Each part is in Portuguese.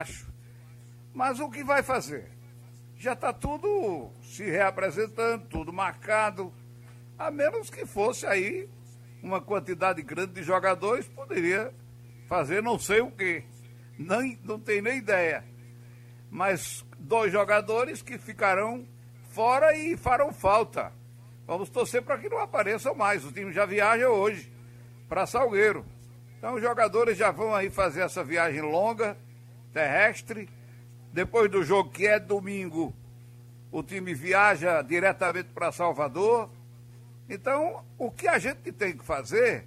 acho. Mas o que vai fazer? Já está tudo se reapresentando, tudo marcado. A menos que fosse aí uma quantidade grande de jogadores, poderia fazer não sei o quê. Nem, não tem nem ideia. Mas dois jogadores que ficarão fora e farão falta. Vamos torcer para que não apareçam mais. O time já viaja hoje para Salgueiro. Então os jogadores já vão aí fazer essa viagem longa, terrestre. Depois do jogo que é domingo, o time viaja diretamente para Salvador. Então, o que a gente tem que fazer,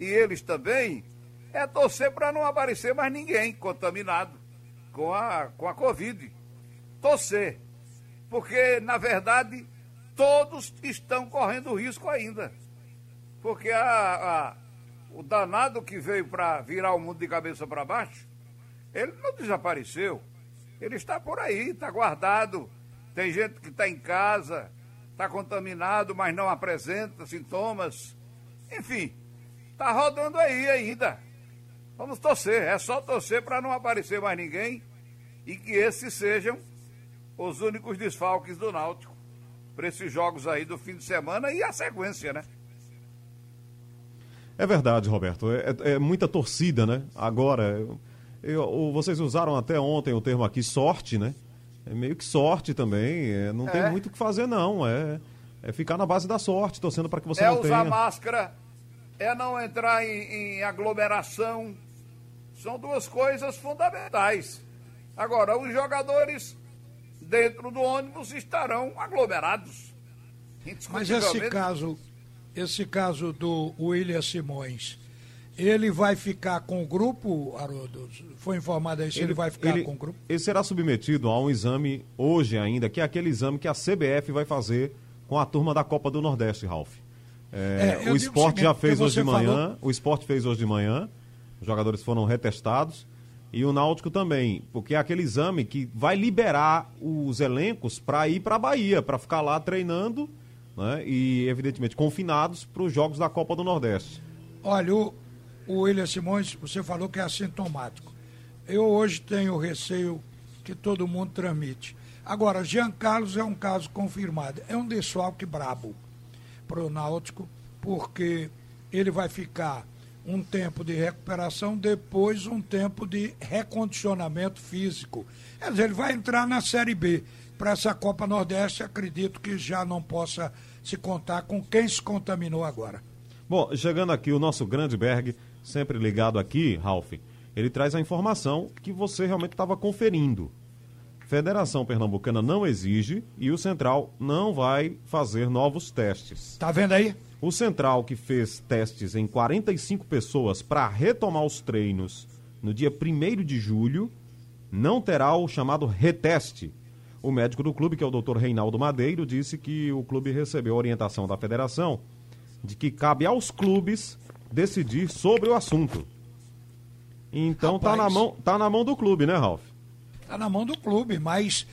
e eles também, é torcer para não aparecer mais ninguém contaminado com a, com a Covid. Torcer. Porque, na verdade, todos estão correndo risco ainda. Porque a, a o danado que veio para virar o mundo de cabeça para baixo, ele não desapareceu. Ele está por aí, está guardado. Tem gente que está em casa, está contaminado, mas não apresenta sintomas. Enfim, está rodando aí ainda. Vamos torcer, é só torcer para não aparecer mais ninguém e que esses sejam os únicos desfalques do Náutico para esses jogos aí do fim de semana e a sequência, né? É verdade, Roberto. É, é, muita torcida, né? Agora, eu, eu, vocês usaram até ontem o termo aqui sorte, né? É meio que sorte também. É, não tem é. muito o que fazer, não. É, é ficar na base da sorte, torcendo para que você é não tenha. É usar máscara, é não entrar em, em aglomeração. São duas coisas fundamentais. Agora, os jogadores dentro do ônibus estarão aglomerados. Mas esse caso, esse caso do William Simões, ele vai ficar com o grupo, Haroldo? Foi informado aí se ele, ele vai ficar ele, com o grupo? Ele será submetido a um exame hoje ainda, que é aquele exame que a CBF vai fazer com a turma da Copa do Nordeste, Ralf. É, é, o esporte seguinte, já fez hoje de manhã, falou... o esporte fez hoje de manhã, os jogadores foram retestados, e o Náutico também, porque é aquele exame que vai liberar os elencos para ir para a Bahia, para ficar lá treinando né, e, evidentemente, confinados para os Jogos da Copa do Nordeste. Olha, o, o William Simões, você falou que é assintomático. Eu hoje tenho receio que todo mundo tramite. Agora, Jean Carlos é um caso confirmado. É um desfalque brabo para o Náutico, porque ele vai ficar um tempo de recuperação, depois um tempo de recondicionamento físico. Quer dizer, ele vai entrar na Série B. Para essa Copa Nordeste, acredito que já não possa se contar com quem se contaminou agora. Bom, chegando aqui o nosso grande Berg, sempre ligado aqui, Ralf, ele traz a informação que você realmente estava conferindo. Federação Pernambucana não exige e o Central não vai fazer novos testes. Tá vendo aí? O Central, que fez testes em 45 pessoas para retomar os treinos no dia 1 de julho, não terá o chamado reteste. O médico do clube, que é o doutor Reinaldo Madeiro, disse que o clube recebeu orientação da federação de que cabe aos clubes decidir sobre o assunto. Então Rapaz, tá na mão, tá na mão do clube, né, Ralf? Tá na mão do clube, mas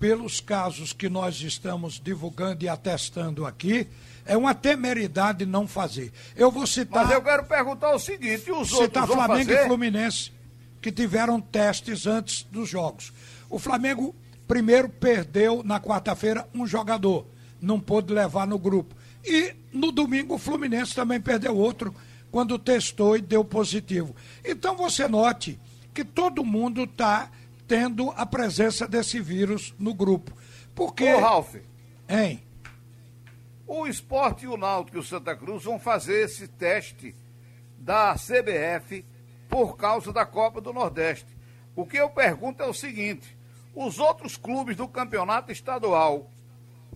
pelos casos que nós estamos divulgando e atestando aqui, é uma temeridade não fazer. Eu vou citar. Mas eu quero perguntar o seguinte: os citar outros Flamengo fazer? e Fluminense, que tiveram testes antes dos jogos. O Flamengo, primeiro, perdeu na quarta-feira um jogador, não pôde levar no grupo. E no domingo, o Fluminense também perdeu outro quando testou e deu positivo. Então você note que todo mundo está tendo a presença desse vírus no grupo. Porque. Ô, Ralf. Hein? O esporte e o Náutico e o Santa Cruz vão fazer esse teste da CBF por causa da Copa do Nordeste. O que eu pergunto é o seguinte: os outros clubes do campeonato estadual,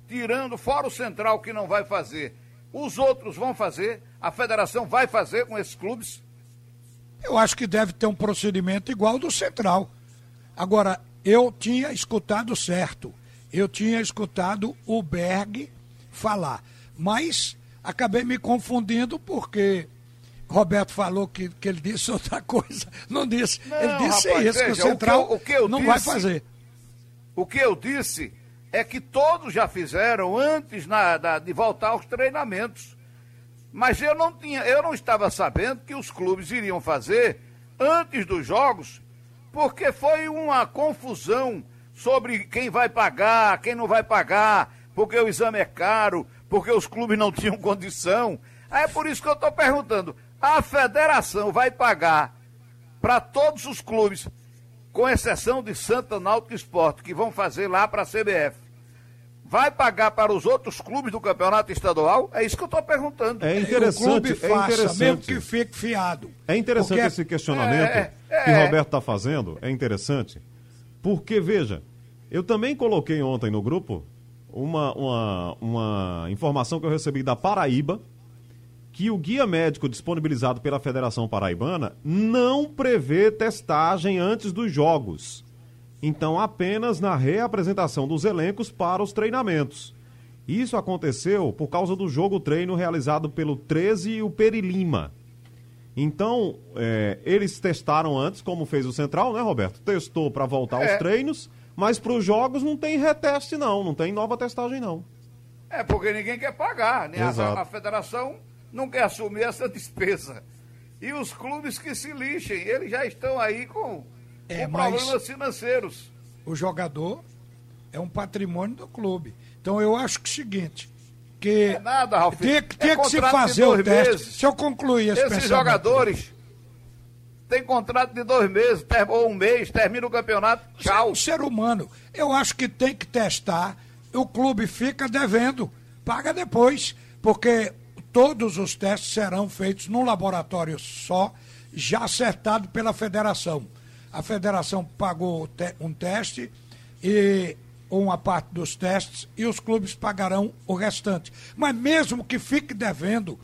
tirando fora o Central que não vai fazer, os outros vão fazer? A federação vai fazer com esses clubes? Eu acho que deve ter um procedimento igual do Central. Agora, eu tinha escutado certo. Eu tinha escutado o Berg falar. Mas acabei me confundindo porque Roberto falou que, que ele disse outra coisa. Não disse. Não, ele disse rapaz, isso, veja, que o Central o que eu, o que eu não disse, vai fazer. O que eu disse é que todos já fizeram antes na, da, de voltar aos treinamentos. Mas eu não tinha, eu não estava sabendo que os clubes iriam fazer antes dos jogos, porque foi uma confusão sobre quem vai pagar, quem não vai pagar, porque o exame é caro, porque os clubes não tinham condição. É por isso que eu estou perguntando: a federação vai pagar para todos os clubes, com exceção de Santa Náutico Esporte, que vão fazer lá para a CBF? Vai pagar para os outros clubes do campeonato estadual? É isso que eu estou perguntando. É interessante, o clube faça, é interessante. mesmo que fique fiado. É interessante porque... esse questionamento é, é, que o Roberto está fazendo, é interessante, porque, veja, eu também coloquei ontem no grupo uma, uma, uma informação que eu recebi da Paraíba, que o guia médico disponibilizado pela Federação Paraibana não prevê testagem antes dos jogos. Então, apenas na reapresentação dos elencos para os treinamentos. Isso aconteceu por causa do jogo treino realizado pelo 13 e o Perilima. Então, é, eles testaram antes, como fez o Central, né, Roberto? Testou para voltar é. aos treinos, mas para os jogos não tem reteste, não, não tem nova testagem, não. É, porque ninguém quer pagar, né? A, a, federação não quer assumir essa despesa. E os clubes que se lixem, eles já estão aí com é, com problemas financeiros. O jogador é um patrimônio do clube. Então eu acho que é o seguinte, que é nada, Ralf. Tem, tem é que se fazer o teste. Meses. Se eu concluir esse Esses jogadores têm contrato de dois meses, ou um mês, termina o campeonato, tchau. É um ser humano. Eu acho que tem que testar. O clube fica devendo, paga depois, porque todos os testes serão feitos num laboratório só, já acertado pela federação a federação pagou um teste e uma parte dos testes e os clubes pagarão o restante. Mas mesmo que fique devendo,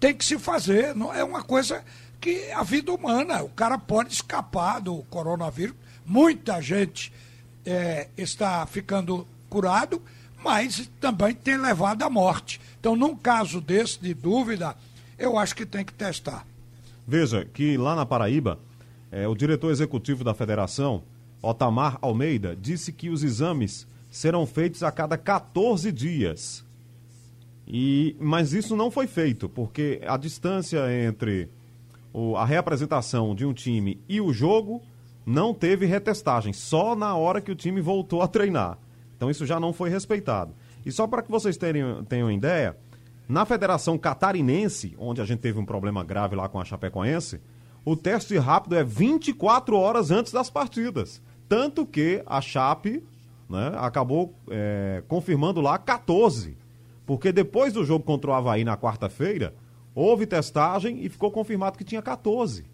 tem que se fazer. Não é uma coisa que a vida humana, o cara pode escapar do coronavírus. Muita gente é, está ficando curado, mas também tem levado à morte. Então, num caso desse de dúvida, eu acho que tem que testar. Veja que lá na Paraíba é, o diretor executivo da federação, Otamar Almeida, disse que os exames serão feitos a cada 14 dias. E, mas isso não foi feito, porque a distância entre o, a reapresentação de um time e o jogo não teve retestagem, só na hora que o time voltou a treinar. Então isso já não foi respeitado. E só para que vocês tenham, tenham ideia, na Federação Catarinense, onde a gente teve um problema grave lá com a Chapecoense, o teste rápido é 24 horas antes das partidas. Tanto que a Chape né, acabou é, confirmando lá 14. Porque depois do jogo contra o Havaí na quarta-feira, houve testagem e ficou confirmado que tinha 14.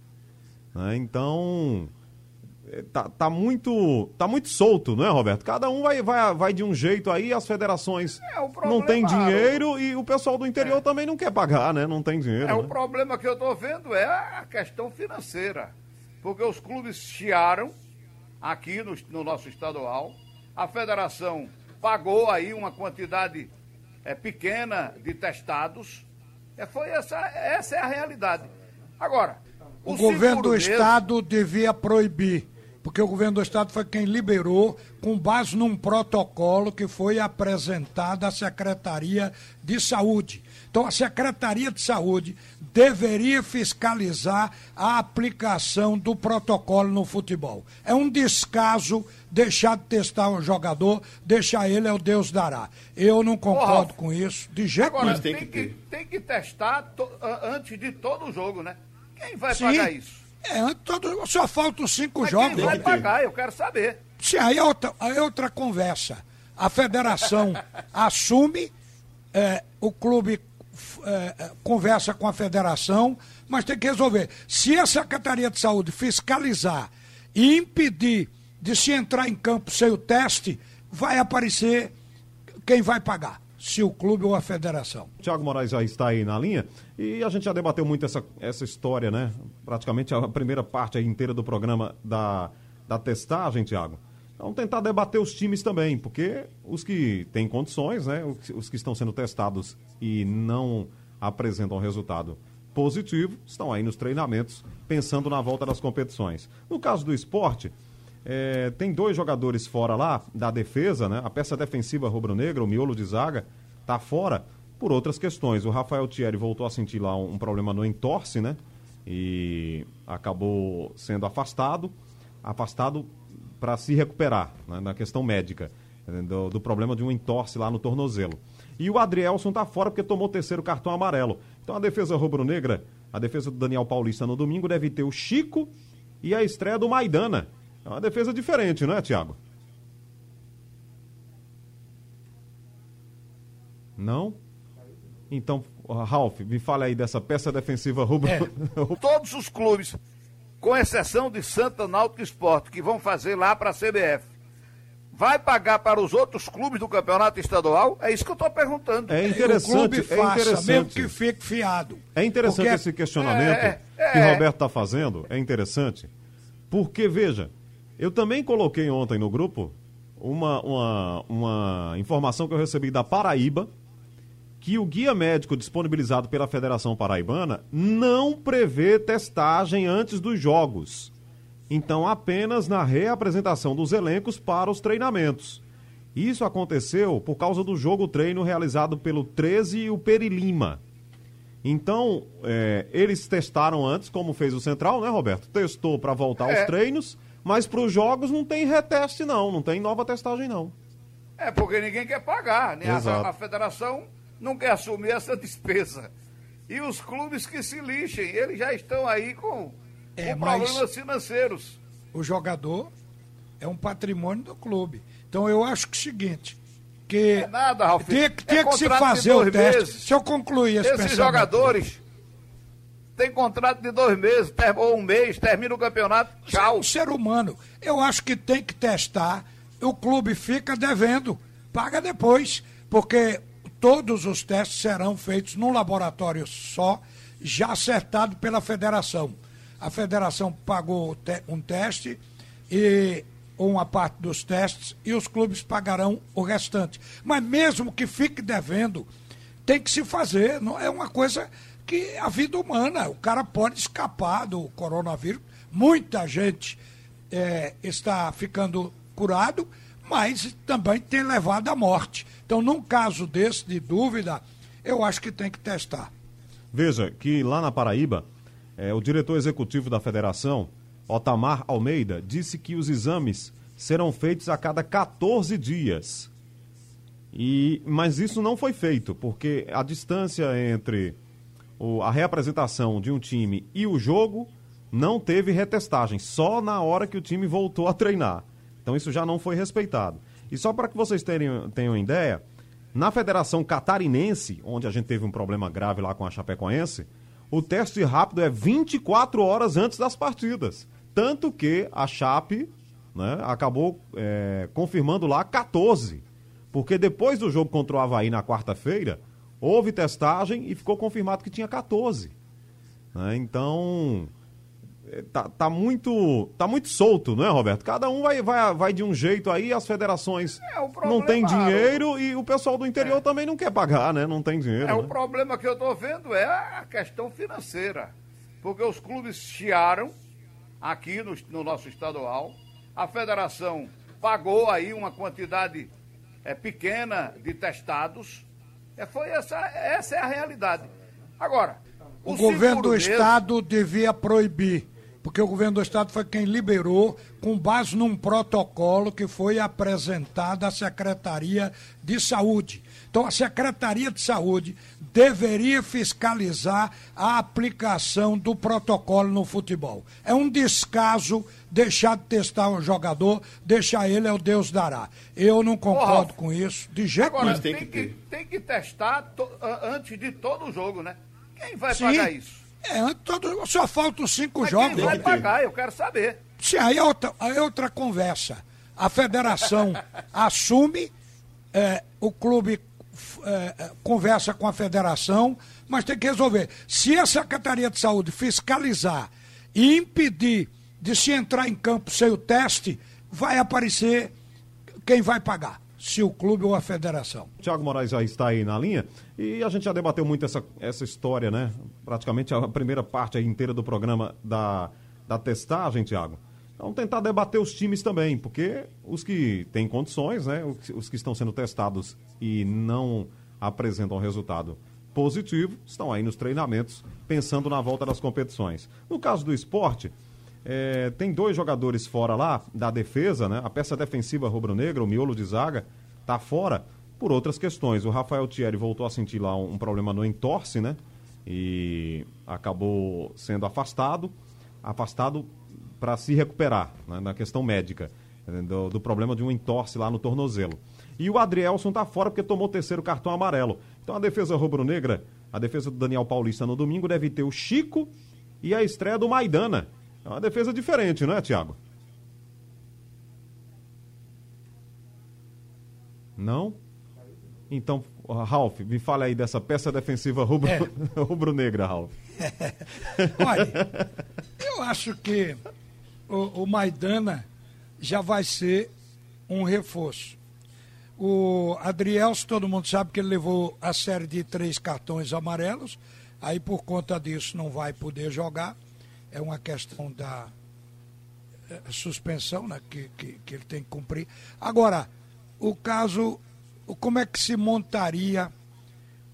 Né, então, tá, tá, muito, tá muito solto, não é, Roberto? Cada um vai, vai, vai de um jeito aí, as federações é, não têm dinheiro e o pessoal do interior é. também não quer pagar, né? Não tem dinheiro. É, né? o problema que eu estou vendo é a questão financeira. Porque os clubes chiaram aqui no, no nosso estadual, a federação pagou aí uma quantidade é, pequena de testados. É, foi essa, essa é a realidade. Agora, o, o governo do mesmo, estado devia proibir porque o governo do estado foi quem liberou, com base num protocolo que foi apresentado à Secretaria de Saúde. Então, a Secretaria de Saúde deveria fiscalizar a aplicação do protocolo no futebol. É um descaso deixar de testar o jogador, deixar ele é o Deus dará. Eu não concordo com isso, de jeito nenhum. Tem, tem, que, tem que testar to, antes de todo o jogo, né? Quem vai Sim. pagar isso? É, todo, só faltam cinco Mas jogos. Quem vai pagar? Eu quero saber. Sim, aí é outra, aí é outra conversa. A federação assume, é, o clube é, é, conversa com a federação, mas tem que resolver. Se a Secretaria de Saúde fiscalizar e impedir de se entrar em campo sem o teste, vai aparecer quem vai pagar se o clube ou a federação. Tiago Moraes já está aí na linha e a gente já debateu muito essa, essa história, né? Praticamente a primeira parte inteira do programa da, da testagem, Tiago. Vamos tentar debater os times também, porque os que têm condições, né? Os que estão sendo testados e não apresentam resultado positivo, estão aí nos treinamentos, pensando na volta das competições. No caso do esporte, é, tem dois jogadores fora lá da defesa, né? A peça defensiva rubro-negra, o miolo de zaga, tá fora por outras questões. O Rafael Thierry voltou a sentir lá um, problema no entorse, né? E acabou sendo afastado. afastado para se recuperar né, na questão médica, do, do, problema de um entorse lá no tornozelo. E o Adrielson está fora porque tomou o terceiro cartão amarelo. Então a defesa rubro-negra, a defesa do Daniel Paulista no domingo deve ter o Chico e a estreia do Maidana. É uma defesa diferente, não é, Thiago? Não? Então, Ralf, me fale aí dessa peça defensiva rubro. É. Todos os clubes, com exceção de Santa Náutico Esporte, que vão fazer lá para a CBF, vai pagar para os outros clubes do campeonato estadual? É isso que eu estou perguntando. É interessante, o clube faça, é interessante. mesmo que fique fiado. É interessante porque... esse questionamento é, é, que o Roberto está fazendo, é interessante, porque, veja, eu também coloquei ontem no grupo uma, uma, uma informação que eu recebi da Paraíba, que o guia médico disponibilizado pela Federação Paraibana não prevê testagem antes dos jogos. Então, apenas na reapresentação dos elencos para os treinamentos. Isso aconteceu por causa do jogo treino realizado pelo 13 e o Perilima. Então, é, eles testaram antes, como fez o Central, né, Roberto? Testou para voltar é. aos treinos, mas para os jogos não tem reteste, não, não tem nova testagem, não. É, porque ninguém quer pagar, né? A, a federação não quer assumir essa despesa. E os clubes que se lixem, eles já estão aí com, é, com problemas financeiros. O jogador é um patrimônio do clube. Então eu acho que é o seguinte, que é nada, Ralf. Tem, tem é que se fazer o teste. Meses. Se eu concluir esse Esses jogadores têm contrato de dois meses, ou um mês, termina o campeonato, tchau. É um ser humano. Eu acho que tem que testar. O clube fica devendo, paga depois, porque todos os testes serão feitos num laboratório só, já acertado pela federação. A federação pagou um teste e uma parte dos testes e os clubes pagarão o restante. Mas mesmo que fique devendo, tem que se fazer. Não é uma coisa que a vida humana, o cara pode escapar do coronavírus. Muita gente é, está ficando curado, mas também tem levado à morte. Então, num caso desse, de dúvida, eu acho que tem que testar. Veja que lá na Paraíba, é, o diretor executivo da federação, Otamar Almeida, disse que os exames serão feitos a cada 14 dias. E, mas isso não foi feito, porque a distância entre o, a reapresentação de um time e o jogo não teve retestagem, só na hora que o time voltou a treinar. Então isso já não foi respeitado. E só para que vocês tenham, tenham ideia, na Federação Catarinense, onde a gente teve um problema grave lá com a Chapecoense, o teste rápido é 24 horas antes das partidas. Tanto que a Chape né, acabou é, confirmando lá 14. Porque depois do jogo contra o Havaí na quarta-feira, houve testagem e ficou confirmado que tinha 14. Né, então, é, tá, tá, muito tá muito solto, não é, Roberto? Cada um vai, vai, vai de um jeito aí, as federações é, não têm dinheiro e o pessoal do interior é. também não quer pagar, né? Não tem dinheiro. É, né? o problema que eu estou vendo é a questão financeira. Porque os clubes chiaram aqui no, no nosso estadual, a federação pagou aí uma quantidade é, pequena de testados. É, foi essa, essa é a realidade. Agora, o, o governo do mesmo, estado devia proibir porque o governo do estado foi quem liberou, com base num protocolo que foi apresentado à Secretaria de Saúde. Então, a Secretaria de Saúde deveria fiscalizar a aplicação do protocolo no futebol. É um descaso deixar de testar o jogador, deixar ele é o Deus dará. Eu não concordo com isso, de jeito nenhum. Tem, tem, que, tem que testar to, antes de todo o jogo, né? Quem vai Sim. pagar isso? É, todo, só faltam cinco Mas jogos. Quem vai pagar? Eu quero saber. Sim, aí é outra, aí é outra conversa. A federação assume, é, o clube é, conversa com a federação, mas tem que resolver. Se a Secretaria de Saúde fiscalizar e impedir de se entrar em campo sem o teste, vai aparecer quem vai pagar se o clube ou a federação. Tiago Moraes já está aí na linha e a gente já debateu muito essa, essa história, né? Praticamente a primeira parte inteira do programa da, da testagem, Tiago. Vamos tentar debater os times também, porque os que têm condições, né? Os, que estão sendo testados e não apresentam resultado positivo, estão aí nos treinamentos, pensando na volta das competições. No caso do esporte, É, tem dois jogadores fora lá da defesa, né? A peça defensiva rubro-negra, o miolo de zaga, tá fora por outras questões. O Rafael Thierry voltou a sentir lá um, problema no entorse, né? E acabou sendo afastado, afastado para se recuperar né? na questão médica do, do, problema de um entorse lá no tornozelo. E o Adrielson tá fora porque tomou o terceiro cartão amarelo. Então a defesa rubro-negra, a defesa do Daniel Paulista no domingo deve ter o Chico e a estreia do Maidana. É uma defesa diferente, não é, Thiago? Não? Então, Ralf, me fale aí dessa peça defensiva rubro, é. rubro-negra, Ralf. Olha, eu acho que o, o Maidana já vai ser um reforço. O Adrielso, todo mundo sabe que ele levou a série de três cartões amarelos, aí por conta disso não vai poder jogar. É uma questão da eh, suspensão né, que, que, que ele tem que cumprir. Agora, o caso, como é que se montaria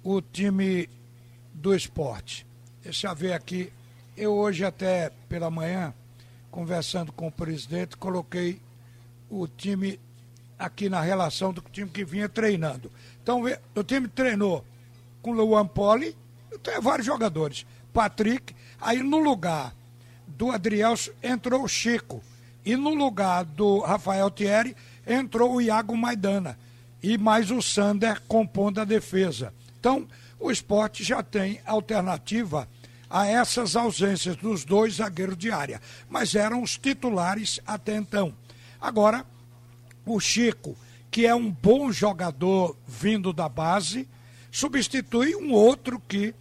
o time do esporte? Deixa eu ver aqui. Eu hoje até pela manhã, conversando com o presidente, coloquei o time aqui na relação do time que vinha treinando. Então, o time treinou com Luan Poli, tem vários jogadores. Patrick, aí no lugar do Adriel entrou o Chico. E no lugar do Rafael Thierry entrou o Iago Maidana. E mais o Sander compondo a defesa. Então, o esporte já tem alternativa a essas ausências dos dois zagueiros de área. Mas eram os titulares até então. Agora, o Chico, que é um bom jogador vindo da base, substitui um outro que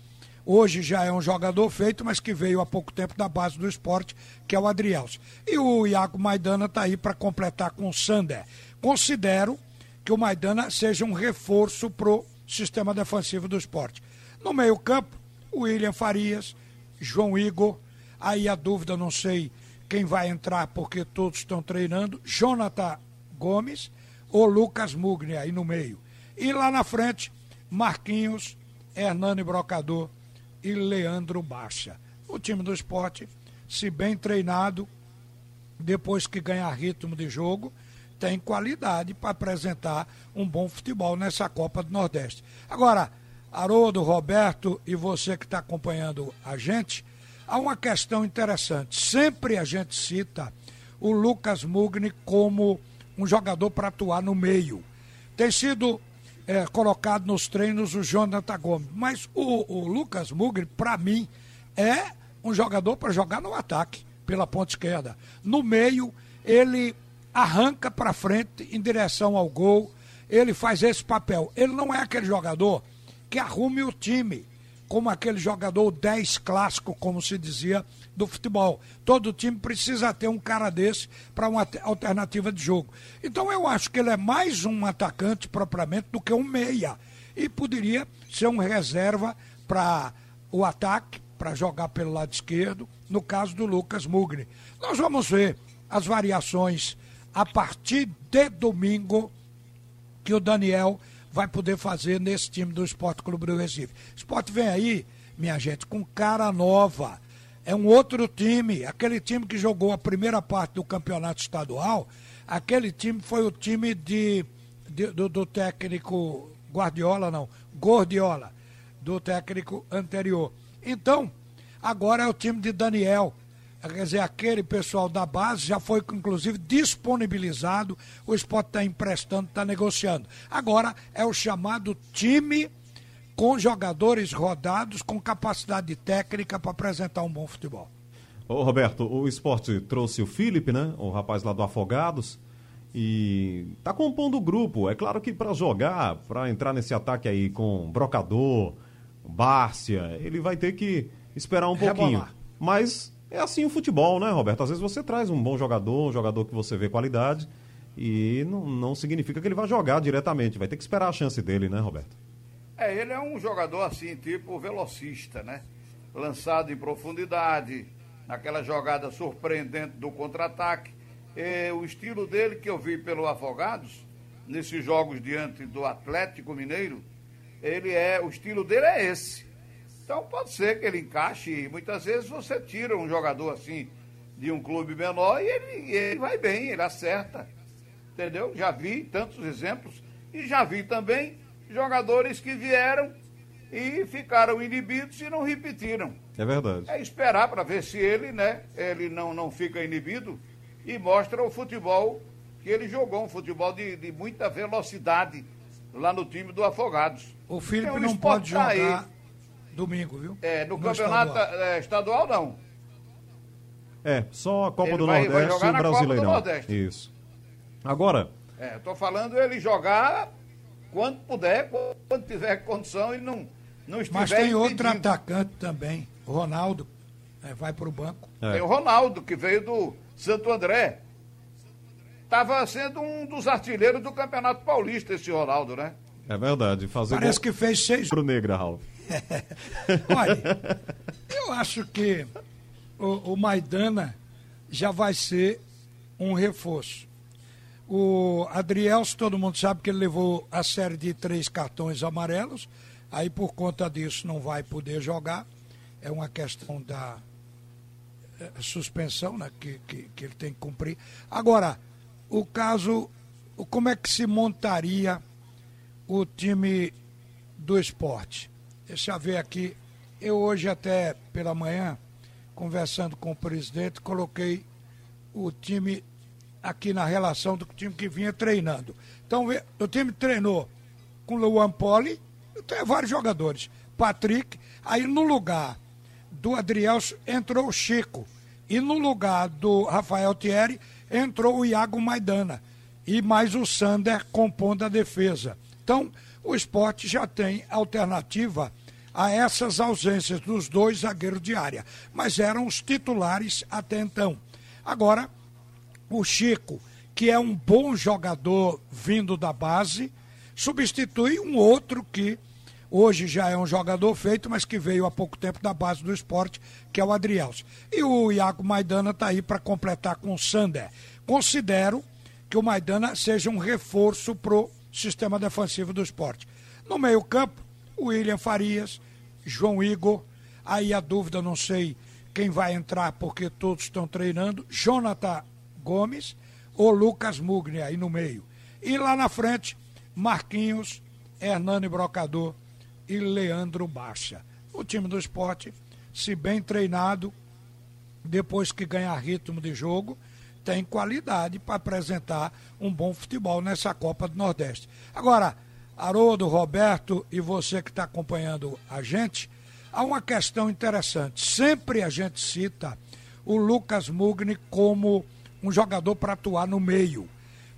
hoje já é um jogador feito, mas que veio há pouco tempo da base do esporte, que é o Adrielso. E o Iago Maidana está aí para completar com o Sander. Considero que o Maidana seja um reforço para o sistema defensivo do esporte. No meio-campo, William Farias, João Igor. Aí a dúvida, não sei quem vai entrar, porque todos estão treinando. Jonathan Gomes ou Lucas Mugni aí no meio. E lá na frente, Marquinhos, Hernani Brocador e Leandro Baixa. O time do esporte, se bem treinado, depois que ganhar ritmo de jogo, tem qualidade para apresentar um bom futebol nessa Copa do Nordeste. Agora, Haroldo, Roberto e você que está acompanhando a gente, há uma questão interessante. Sempre a gente cita o Lucas Mugni como um jogador para atuar no meio. Tem sido é, colocado nos treinos o Jonathan Gomes, mas o, o Lucas Mugri, para mim, é um jogador para jogar no ataque, pela ponta esquerda. No meio, ele arranca para frente em direção ao gol, ele faz esse papel. Ele não é aquele jogador que arrume o time como aquele jogador 10 clássico, como se dizia, do futebol. Todo time precisa ter um cara desse para uma alternativa de jogo. Então eu acho que ele é mais um atacante propriamente do que um meia. E poderia ser um reserva para o ataque, para jogar pelo lado esquerdo, no caso do Lucas Mugni. Nós vamos ver as variações a partir de domingo que o Daniel vai poder fazer nesse time do Esporte Clube do Recife. Esporte vem aí, minha gente, com cara nova. É um outro time, aquele time que jogou a primeira parte do campeonato estadual, aquele time foi o time de, de do, do técnico Guardiola, não, Gordiola, do técnico anterior. Então, agora é o time de Daniel, quer dizer, aquele pessoal da base já foi, inclusive, disponibilizado, o esporte está emprestando, está negociando. Agora é o chamado time com jogadores rodados, com capacidade técnica para apresentar um bom futebol. Ô Roberto, o esporte trouxe o Felipe, né? O rapaz lá do Afogados. E tá compondo o grupo. É claro que para jogar, para entrar nesse ataque aí com Brocador, Bárcia, ele vai ter que esperar um pouquinho. Rebolar. Mas é assim o futebol, né, Roberto? Às vezes você traz um bom jogador, um jogador que você vê qualidade, e não, não significa que ele vai jogar diretamente. Vai ter que esperar a chance dele, né, Roberto? É, ele é um jogador assim, tipo velocista, né? Lançado em profundidade, naquela jogada surpreendente do contra-ataque. o estilo dele que eu vi pelo Afogados, nesses jogos diante do Atlético Mineiro, ele é, o estilo dele é esse então pode ser que ele encaixe. Muitas vezes você tira um jogador assim de um clube menor e ele, ele vai bem, ele acerta. Entendeu? Já vi tantos exemplos e já vi também jogadores que vieram e ficaram inibidos e não repetiram. É verdade. É esperar para ver se ele, né, ele não, não fica inibido e mostra o futebol que ele jogou, um futebol de, de muita velocidade lá no time do Afogados. O Felipe então, não pode jogar aí. Domingo, viu? É, no, no campeonato estadual. É, estadual. não. É, só a Copa ele do vai, Nordeste vai e o Brasileirão. Isso. Agora. É, estou falando ele jogar quando puder, quando tiver condição e não, não estiver. Mas tem outro atacante também, Ronaldo, é, vai para o banco. É. Tem o Ronaldo, que veio do Santo André. Estava sendo um dos artilheiros do Campeonato Paulista, esse Ronaldo, né? É verdade. Fazer Parece que fez seis. Pro Negra, Ralf. Olha, eu acho que o, o Maidana já vai ser um reforço. O Adrielso, todo mundo sabe que ele levou a série de três cartões amarelos, aí por conta disso não vai poder jogar. É uma questão da é, suspensão né, que, que, que ele tem que cumprir. Agora, o caso, como é que se montaria o time do esporte? Deixa eu ver aqui. Eu hoje até pela manhã, conversando com o presidente, coloquei o time aqui na relação do time que vinha treinando. Então, o time treinou com Luan Poli, vários jogadores. Patrick, aí no lugar do Adrielso entrou o Chico. E no lugar do Rafael Thierry entrou o Iago Maidana. E mais o Sander compondo a defesa. Então, o esporte já tem alternativa a essas ausências dos dois zagueiros de área. Mas eram os titulares até então. Agora, o Chico, que é um bom jogador vindo da base, substitui um outro que hoje já é um jogador feito, mas que veio há pouco tempo da base do esporte, que é o Adrielso. E o Iago Maidana está aí para completar com o Sander. Considero que o Maidana seja um reforço pro sistema defensivo do esporte. No meio-campo, William Farias, João Igor, aí a dúvida, não sei quem vai entrar porque todos estão treinando, Jonathan Gomes ou Lucas Mugni aí no meio. E lá na frente, Marquinhos, Hernani Brocador e Leandro Baixa. O time do esporte, se bem treinado, depois que ganhar ritmo de jogo, tem qualidade para apresentar um bom futebol nessa Copa do Nordeste. Agora, Haroldo, Roberto e você que está acompanhando a gente, há uma questão interessante. Sempre a gente cita o Lucas Mugni como um jogador para atuar no meio.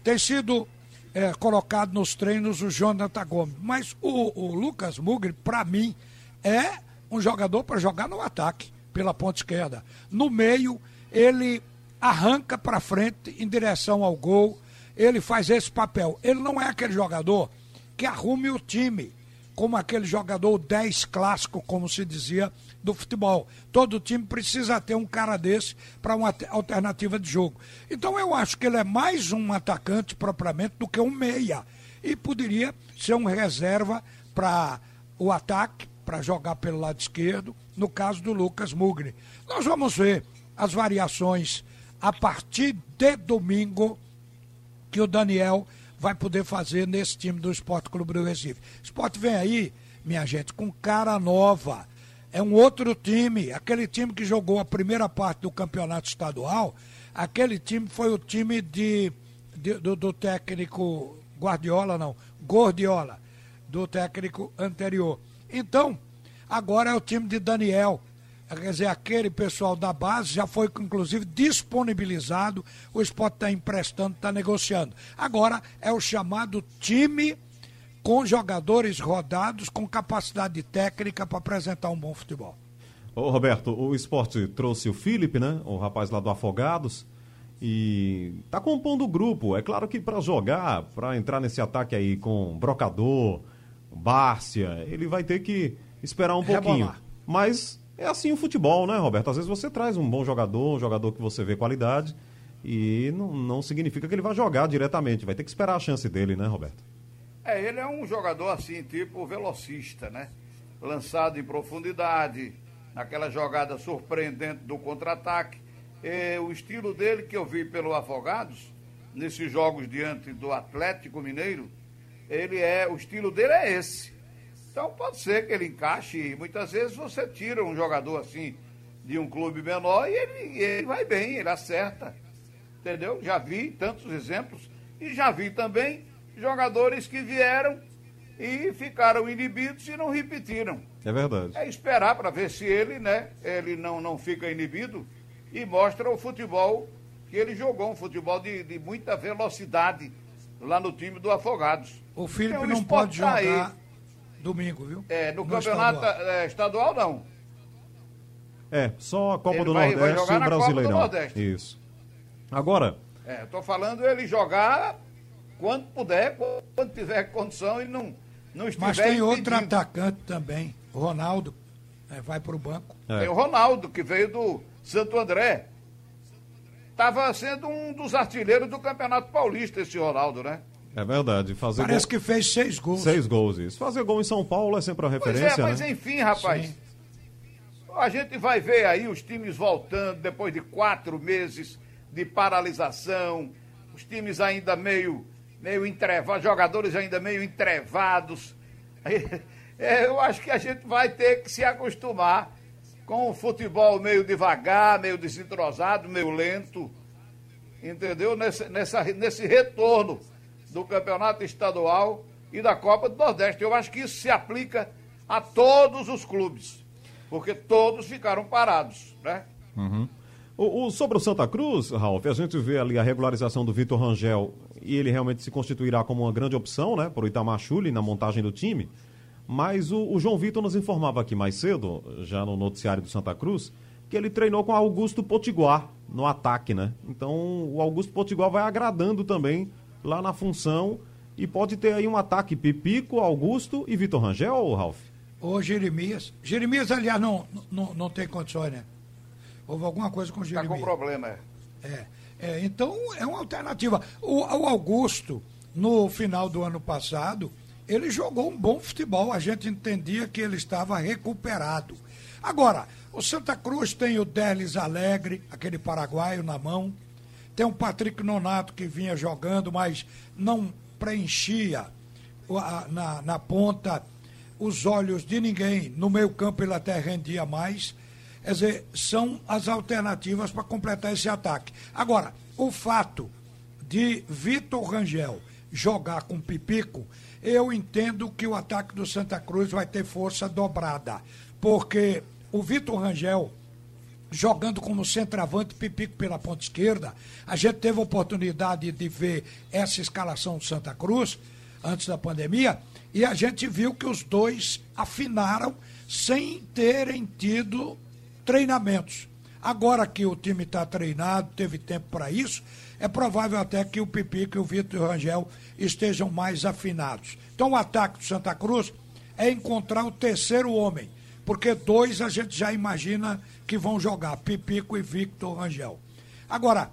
Tem sido é, colocado nos treinos o Jonathan Gomes, mas o, o Lucas Mugri, para mim, é um jogador para jogar no ataque, pela ponta esquerda. No meio, ele arranca para frente em direção ao gol, ele faz esse papel. Ele não é aquele jogador que arrume o time como aquele jogador 10 clássico, como se dizia, do futebol. Todo time precisa ter um cara desse para uma alternativa de jogo. Então eu acho que ele é mais um atacante propriamente do que um meia. E poderia ser um reserva para o ataque, para jogar pelo lado esquerdo, no caso do Lucas Mugni. Nós vamos ver as variações a partir de domingo que o Daniel vai poder fazer nesse time do Esporte Clube do Recife. Esporte vem aí, minha gente, com cara nova. É um outro time. Aquele time que jogou a primeira parte do campeonato estadual, aquele time foi o time de, de do, do técnico Guardiola, não, Gordiola, do técnico anterior. Então, agora é o time de Daniel quer dizer, aquele pessoal da base já foi, inclusive, disponibilizado, o esporte está emprestando, está negociando. Agora é o chamado time com jogadores rodados, com capacidade técnica para apresentar um bom futebol. Ô Roberto, o esporte trouxe o Felipe, né? O rapaz lá do Afogados. E tá compondo o grupo. É claro que para jogar, para entrar nesse ataque aí com Brocador, Bárcia, ele vai ter que esperar um pouquinho. Rebolar. Mas é assim o futebol, né, Roberto? Às vezes você traz um bom jogador, um jogador que você vê qualidade, e não, não significa que ele vai jogar diretamente. Vai ter que esperar a chance dele, né, Roberto? É, ele é um jogador assim, tipo velocista, né? Lançado em profundidade, naquela jogada surpreendente do contra-ataque. o estilo dele que eu vi pelo Afogados, nesses jogos diante do Atlético Mineiro, ele é, o estilo dele é esse. Então pode ser que ele encaixe e muitas vezes você tira um jogador assim de um clube menor e ele, ele vai bem, ele acerta. Entendeu? Já vi tantos exemplos e já vi também jogadores que vieram e ficaram inibidos e não repetiram. É verdade. É esperar para ver se ele, né, ele não, não fica inibido e mostra o futebol que ele jogou, um futebol de, de muita velocidade lá no time do Afogados. O Felipe não pode jogar aí. Domingo, viu? É, no, no campeonato estadual. É, estadual. não. É, só a Copa ele do vai, Nordeste vai e o Brasileirão. Isso. Agora. É, tô falando ele jogar quando puder, quando tiver condição, ele não, não estiver. Mas tem outro atacante também, Ronaldo, é, vai para o banco. É. Tem o Ronaldo, que veio do Santo André. Estava sendo um dos artilheiros do Campeonato Paulista, esse Ronaldo, né? É verdade. Fazer Parece gol... que fez seis gols. Seis gols, isso. Fazer gol em São Paulo é sempre uma referência. Pois é, mas né? enfim, rapaz. Sim. A gente vai ver aí os times voltando depois de quatro meses de paralisação, os times ainda meio, meio entrevados, jogadores ainda meio entrevados. É, eu acho que a gente vai ter que se acostumar com o futebol meio devagar, meio desentrosado, meio lento, entendeu? Nesse, nessa, nesse retorno do campeonato estadual e da Copa do Nordeste. Eu acho que isso se aplica a todos os clubes, porque todos ficaram parados, né? Uhum. O, o, sobre o Santa Cruz, Ralf, a gente vê ali a regularização do Vitor Rangel e ele realmente se constituirá como uma grande opção, né, para o Itamar Chuli na montagem do time. Mas o, o, João Vitor nos informava aqui mais cedo, já no noticiário do Santa Cruz, que ele treinou com Augusto Potiguar no ataque, né? Então o Augusto Potiguar vai agradando também lá na função e pode ter aí um ataque Pipico, Augusto e Vitor Rangel, Ralf? Ou Jeremias. Jeremias, aliás, não, não, não tem condições, né? Houve alguma coisa com o Jeremias. Está com problema, é. é. É, então é uma alternativa. O, o Augusto, no final do ano passado, ele jogou um bom futebol, a gente entendia que ele estava recuperado. Agora, o Santa Cruz tem o Delis Alegre, aquele paraguaio na mão, tem o Patrick Nonato que vinha jogando, mas não preenchia na, na ponta os olhos de ninguém. No meio campo ele até rendia mais. Quer dizer, são as alternativas para completar esse ataque. Agora, o fato de Vitor Rangel jogar com Pipico eu entendo que o ataque do Santa Cruz vai ter força dobrada, porque o Vitor Rangel jogando como centroavante Pipico pela ponta esquerda, a gente teve a oportunidade de ver essa escalação do Santa Cruz antes da pandemia e a gente viu que os dois afinaram sem terem tido treinamentos. Agora que o time está treinado, teve tempo para isso, é provável até que o Pipico e o Vitor Rangel estejam mais afinados. Então o ataque do Santa Cruz é encontrar o terceiro homem, porque dois a gente já imagina que vão jogar, Pipico e Victor Rangel. Agora,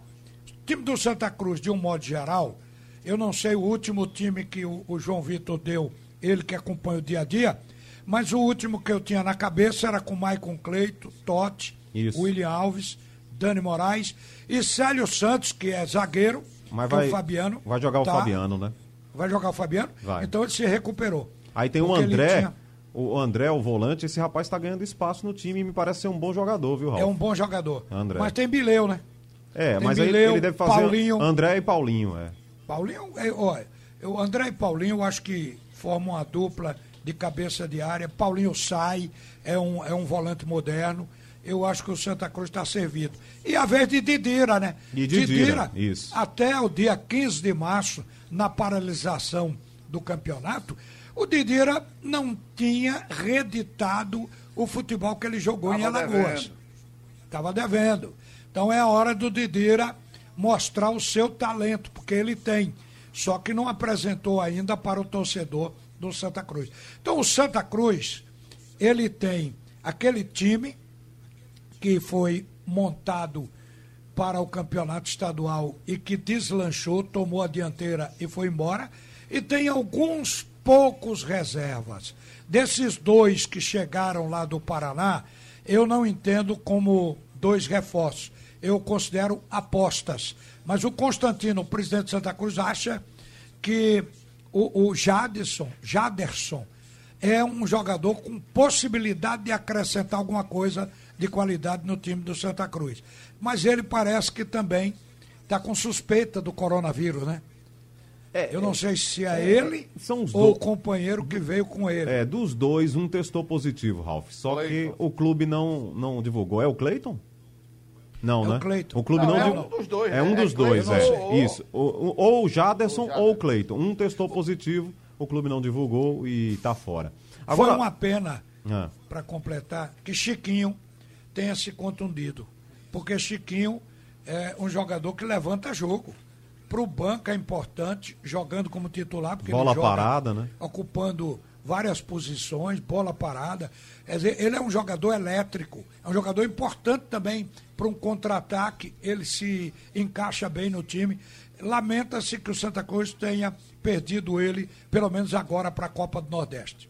o time do Santa Cruz, de um modo geral, eu não sei o último time que o, o João Vitor deu, ele que acompanha o dia a dia, mas o último que eu tinha na cabeça era com Maicon Cleito, Totti, Isso. William Alves, Dani Moraes e Célio Santos, que é zagueiro, Mas vai, é o Fabiano. Vai jogar tá, o Fabiano, né? Vai jogar o Fabiano? Vai. Então ele se recuperou. Aí tem o André. Tinha... O André, o volante, esse rapaz está ganhando espaço no time e me parece ser um bom jogador, viu, Raul? É um bom jogador. André. Mas tem Bileu, né? É, tem mas Bileu, aí ele deve fazer Paulinho. André e Paulinho, é. Paulinho, é, olha, o André e Paulinho eu acho que formam uma dupla de cabeça de área. Paulinho sai, é um, é um volante moderno eu acho que o Santa Cruz está servido. E a vez de Didira, né? E Didira, Didira, isso. até o dia 15 de março, na paralisação do campeonato, o Didira não tinha reeditado o futebol que ele jogou Tava em Alagoas. Estava devendo. Então é a hora do Didira mostrar o seu talento, porque ele tem. Só que não apresentou ainda para o torcedor do Santa Cruz. Então o Santa Cruz, ele tem aquele time que foi montado para o campeonato estadual e que deslanchou, tomou a dianteira e foi embora. E tem alguns poucos reservas. Desses dois que chegaram lá do Paraná, eu não entendo como dois reforços. eu considero apostas. Mas o Constantino, o presidente de Santa Cruz, acha que o, o Jadson, Jaderson é um jogador com possibilidade de acrescentar alguma coisa de qualidade no time do Santa Cruz. Mas ele parece que também está com suspeita do coronavírus, né? É, eu não sei se é, é ele ou o companheiro que veio com ele. É, dos dois, um testou positivo, Ralf. Só Clayton. que o clube não, não divulgou. É o Cleiton? Não, é né? O, Clayton. o clube não, não é um dos dois. É né? um dos é dois, é. Isso. Ou, ou o Jaderson ou o Cleiton. Um testou positivo, o clube não divulgou e está fora. Agora... Foi uma pena, ah. para completar, que Chiquinho tenha se contundido. Porque Chiquinho é um jogador que levanta jogo. Para o banco é importante, jogando como titular, porque bola ele joga parada, né? ocupando várias posições, bola parada. Ele é um jogador elétrico, é um jogador importante também para um contra-ataque, ele se encaixa bem no time. Lamenta-se que o Santa Cruz tenha perdido ele, pelo menos agora, para a Copa do Nordeste.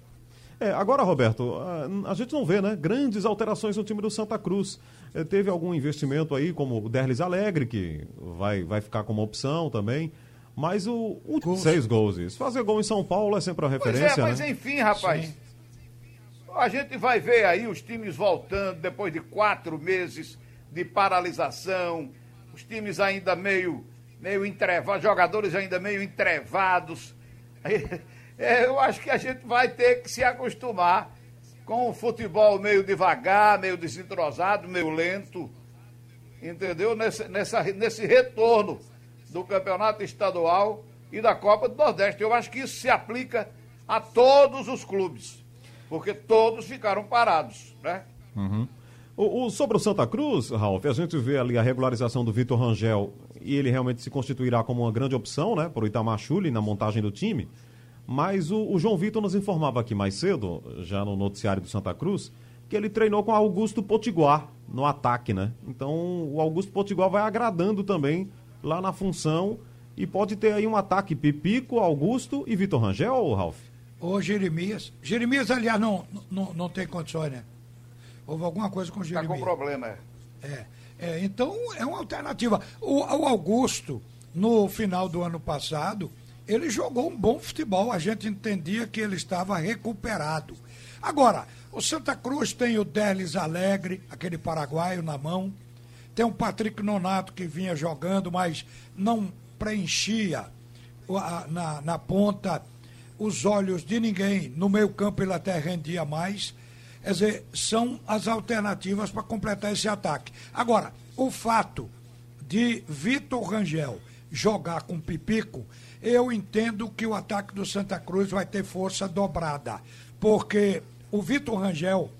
É, agora, Roberto, a, a, gente não vê, né? Grandes alterações no time do Santa Cruz. É, teve algum investimento aí, como o Derlis Alegre, que vai, vai ficar como opção também. Mas o, o gols. seis gols, isso. Fazer gol em São Paulo é sempre uma referência. Pois é, mas né? enfim, rapaz. Sim. A gente vai ver aí os times voltando depois de quatro meses de paralisação, os times ainda meio, meio entrevados, jogadores ainda meio entrevados. É, eu acho que a gente vai ter que se acostumar com o futebol meio devagar, meio desentrosado, meio lento, entendeu? Nesse, nessa, nesse retorno do campeonato estadual e da Copa do Nordeste. Eu acho que isso se aplica a todos os clubes, porque todos ficaram parados, né? Uhum. O, o, sobre o Santa Cruz, Ralf, a gente vê ali a regularização do Vitor Rangel e ele realmente se constituirá como uma grande opção, né, para o Itamar Chuli na montagem do time. Mas o, o João Vitor nos informava aqui mais cedo, já no noticiário do Santa Cruz, que ele treinou com Augusto Potiguar no ataque, né? Então o Augusto Potiguar vai agradando também lá na função e pode ter aí um ataque Pipico, Augusto e Vitor Rangel, Ralf? Ô Jeremias. Jeremias, aliás, não, não, não tem condições, né? Houve alguma coisa com o Jeremias. Está com problema, é. é. É, então é uma alternativa. O, o Augusto, no final do ano passado, ele jogou um bom futebol. A gente entendia que ele estava recuperado. Agora, o Santa Cruz tem o Delis Alegre, aquele paraguaio na mão. Tem o Patrick Nonato que vinha jogando, mas não preenchia na, na ponta os olhos de ninguém. No meio campo ele até rendia mais. Quer dizer, são as alternativas para completar esse ataque. Agora, o fato de Vitor Rangel jogar com Pipico, eu entendo que o ataque do Santa Cruz vai ter força dobrada. Porque o Vitor Rangel,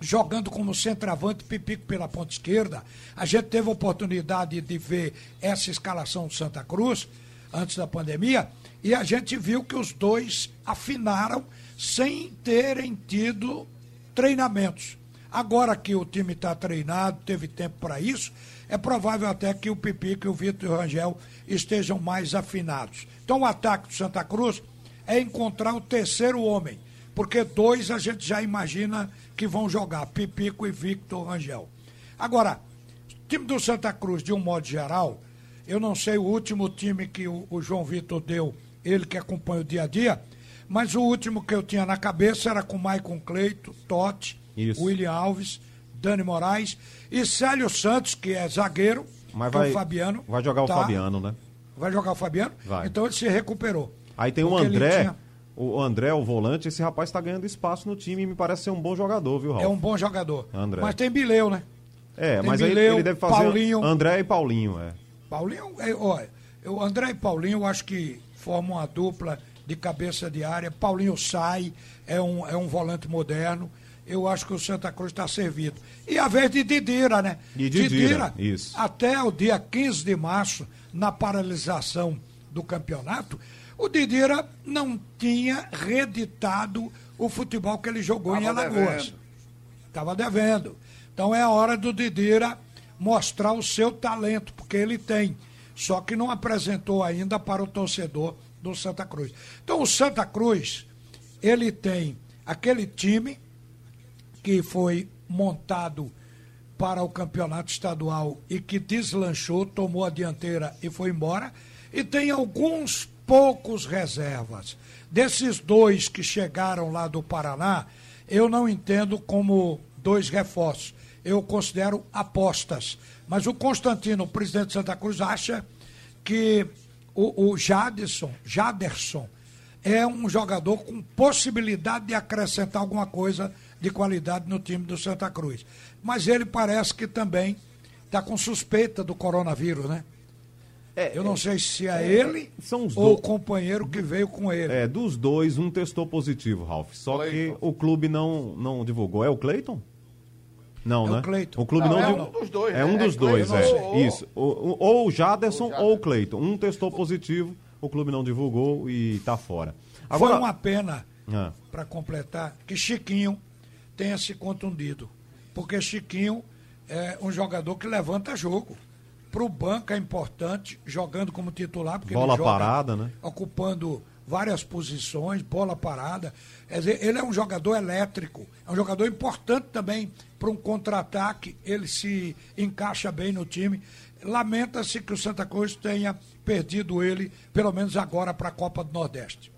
jogando como centroavante, Pipico pela ponta esquerda, a gente teve a oportunidade de ver essa escalação do Santa Cruz antes da pandemia, e a gente viu que os dois afinaram sem terem tido treinamentos. Agora que o time está treinado, teve tempo para isso, é provável até que o Pipico e o Vitor Rangel estejam mais afinados. Então o ataque do Santa Cruz é encontrar o terceiro homem, porque dois a gente já imagina que vão jogar, Pipico e Victor Rangel. Agora, o time do Santa Cruz, de um modo geral, eu não sei o último time que o, o João Vitor deu, ele que acompanha o dia a dia, mas o último que eu tinha na cabeça era com Maicon Cleito, Totti, Isso. William Alves, Dani Moraes e Célio Santos, que é zagueiro, Mas vai, é o Fabiano. Vai jogar tá, o Fabiano, né? Vai jogar o Fabiano? Vai. Então ele se recuperou. Aí tem o André. Tinha... O André, o volante, esse rapaz está ganhando espaço no time e me parece ser um bom jogador, viu, Raul? É um bom jogador. André. Mas tem Bileu, né? É, tem mas Bileu, aí ele deve fazer Paulinho. André e Paulinho, é. Paulinho, é, olha, o André e Paulinho eu acho que formam uma dupla de cabeça de área. Paulinho sai, é um, é um volante moderno. Eu acho que o Santa Cruz está servido. E a vez de Didira, né? E Didira, Didira isso. até o dia 15 de março, na paralisação do campeonato, o Didira não tinha reeditado o futebol que ele jogou Tava em Alagoas. Estava devendo. Então é a hora do Didira mostrar o seu talento, porque ele tem. Só que não apresentou ainda para o torcedor do Santa Cruz. Então o Santa Cruz, ele tem aquele time que foi montado para o campeonato estadual e que deslanchou, tomou a dianteira e foi embora. E tem alguns poucos reservas. Desses dois que chegaram lá do Paraná, eu não entendo como dois reforços. Eu considero apostas. Mas o Constantino, o presidente de Santa Cruz, acha que o, o Jadson, Jaderson é um jogador com possibilidade de acrescentar alguma coisa de qualidade no time do Santa Cruz. Mas ele parece que também está com suspeita do coronavírus, né? É, eu não é, sei se é, é ele ou o companheiro que veio com ele. É, dos dois, um testou positivo, Ralf. Só Clayton. que o clube não, não divulgou. É o Cleiton? Não, é né? O, Clayton. o clube não, não É um dos dois. É um né? dos é dois, é. Isso. Ou, ou o Jaderson ou o Cleiton. Um testou positivo, o clube não divulgou e está fora. Agora... Foi uma pena, ah. para completar, que Chiquinho tenha se contundido. Porque Chiquinho é um jogador que levanta jogo para o banco é importante, jogando como titular, porque bola parada, né? Ocupando várias posições, bola parada. Quer dizer, ele é um jogador elétrico, é um jogador importante também para um contra-ataque, ele se encaixa bem no time. Lamenta-se que o Santa Cruz tenha perdido ele, pelo menos agora, para a Copa do Nordeste.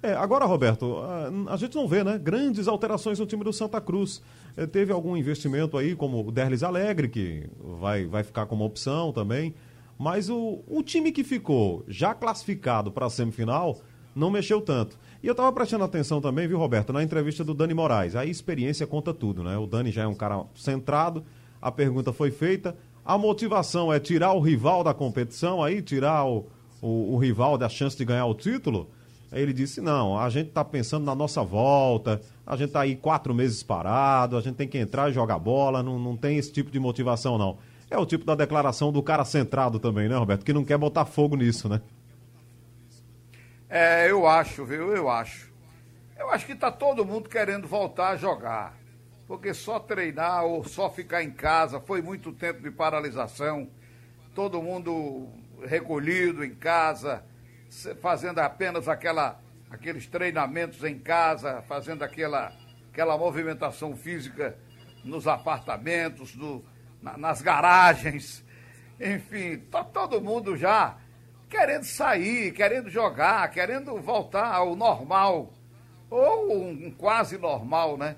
É, agora, Roberto, a, a, gente não vê, né? Grandes alterações no time do Santa Cruz. É, teve algum investimento aí, como o Derlis Alegre, que vai, vai ficar como opção também. Mas o, o time que ficou já classificado para a semifinal não mexeu tanto. E eu estava prestando atenção também, viu, Roberto, na entrevista do Dani Moraes. A experiência conta tudo, né? O Dani já é um cara centrado, a pergunta foi feita. A motivação é tirar o rival da competição aí, tirar o, o, o rival da chance de ganhar o título? Aí ele disse: não, a gente está pensando na nossa volta, a gente está aí quatro meses parado, a gente tem que entrar e jogar bola, não, não tem esse tipo de motivação, não. É o tipo da declaração do cara centrado também, né, Roberto? Que não quer botar fogo nisso, né? É, eu acho, viu? Eu acho. Eu acho que está todo mundo querendo voltar a jogar. Porque só treinar ou só ficar em casa foi muito tempo de paralisação. Todo mundo recolhido em casa fazendo apenas aquela, aqueles treinamentos em casa, fazendo aquela, aquela movimentação física nos apartamentos, no, na, nas garagens. Enfim, tá todo mundo já querendo sair, querendo jogar, querendo voltar ao normal, ou um quase normal, né?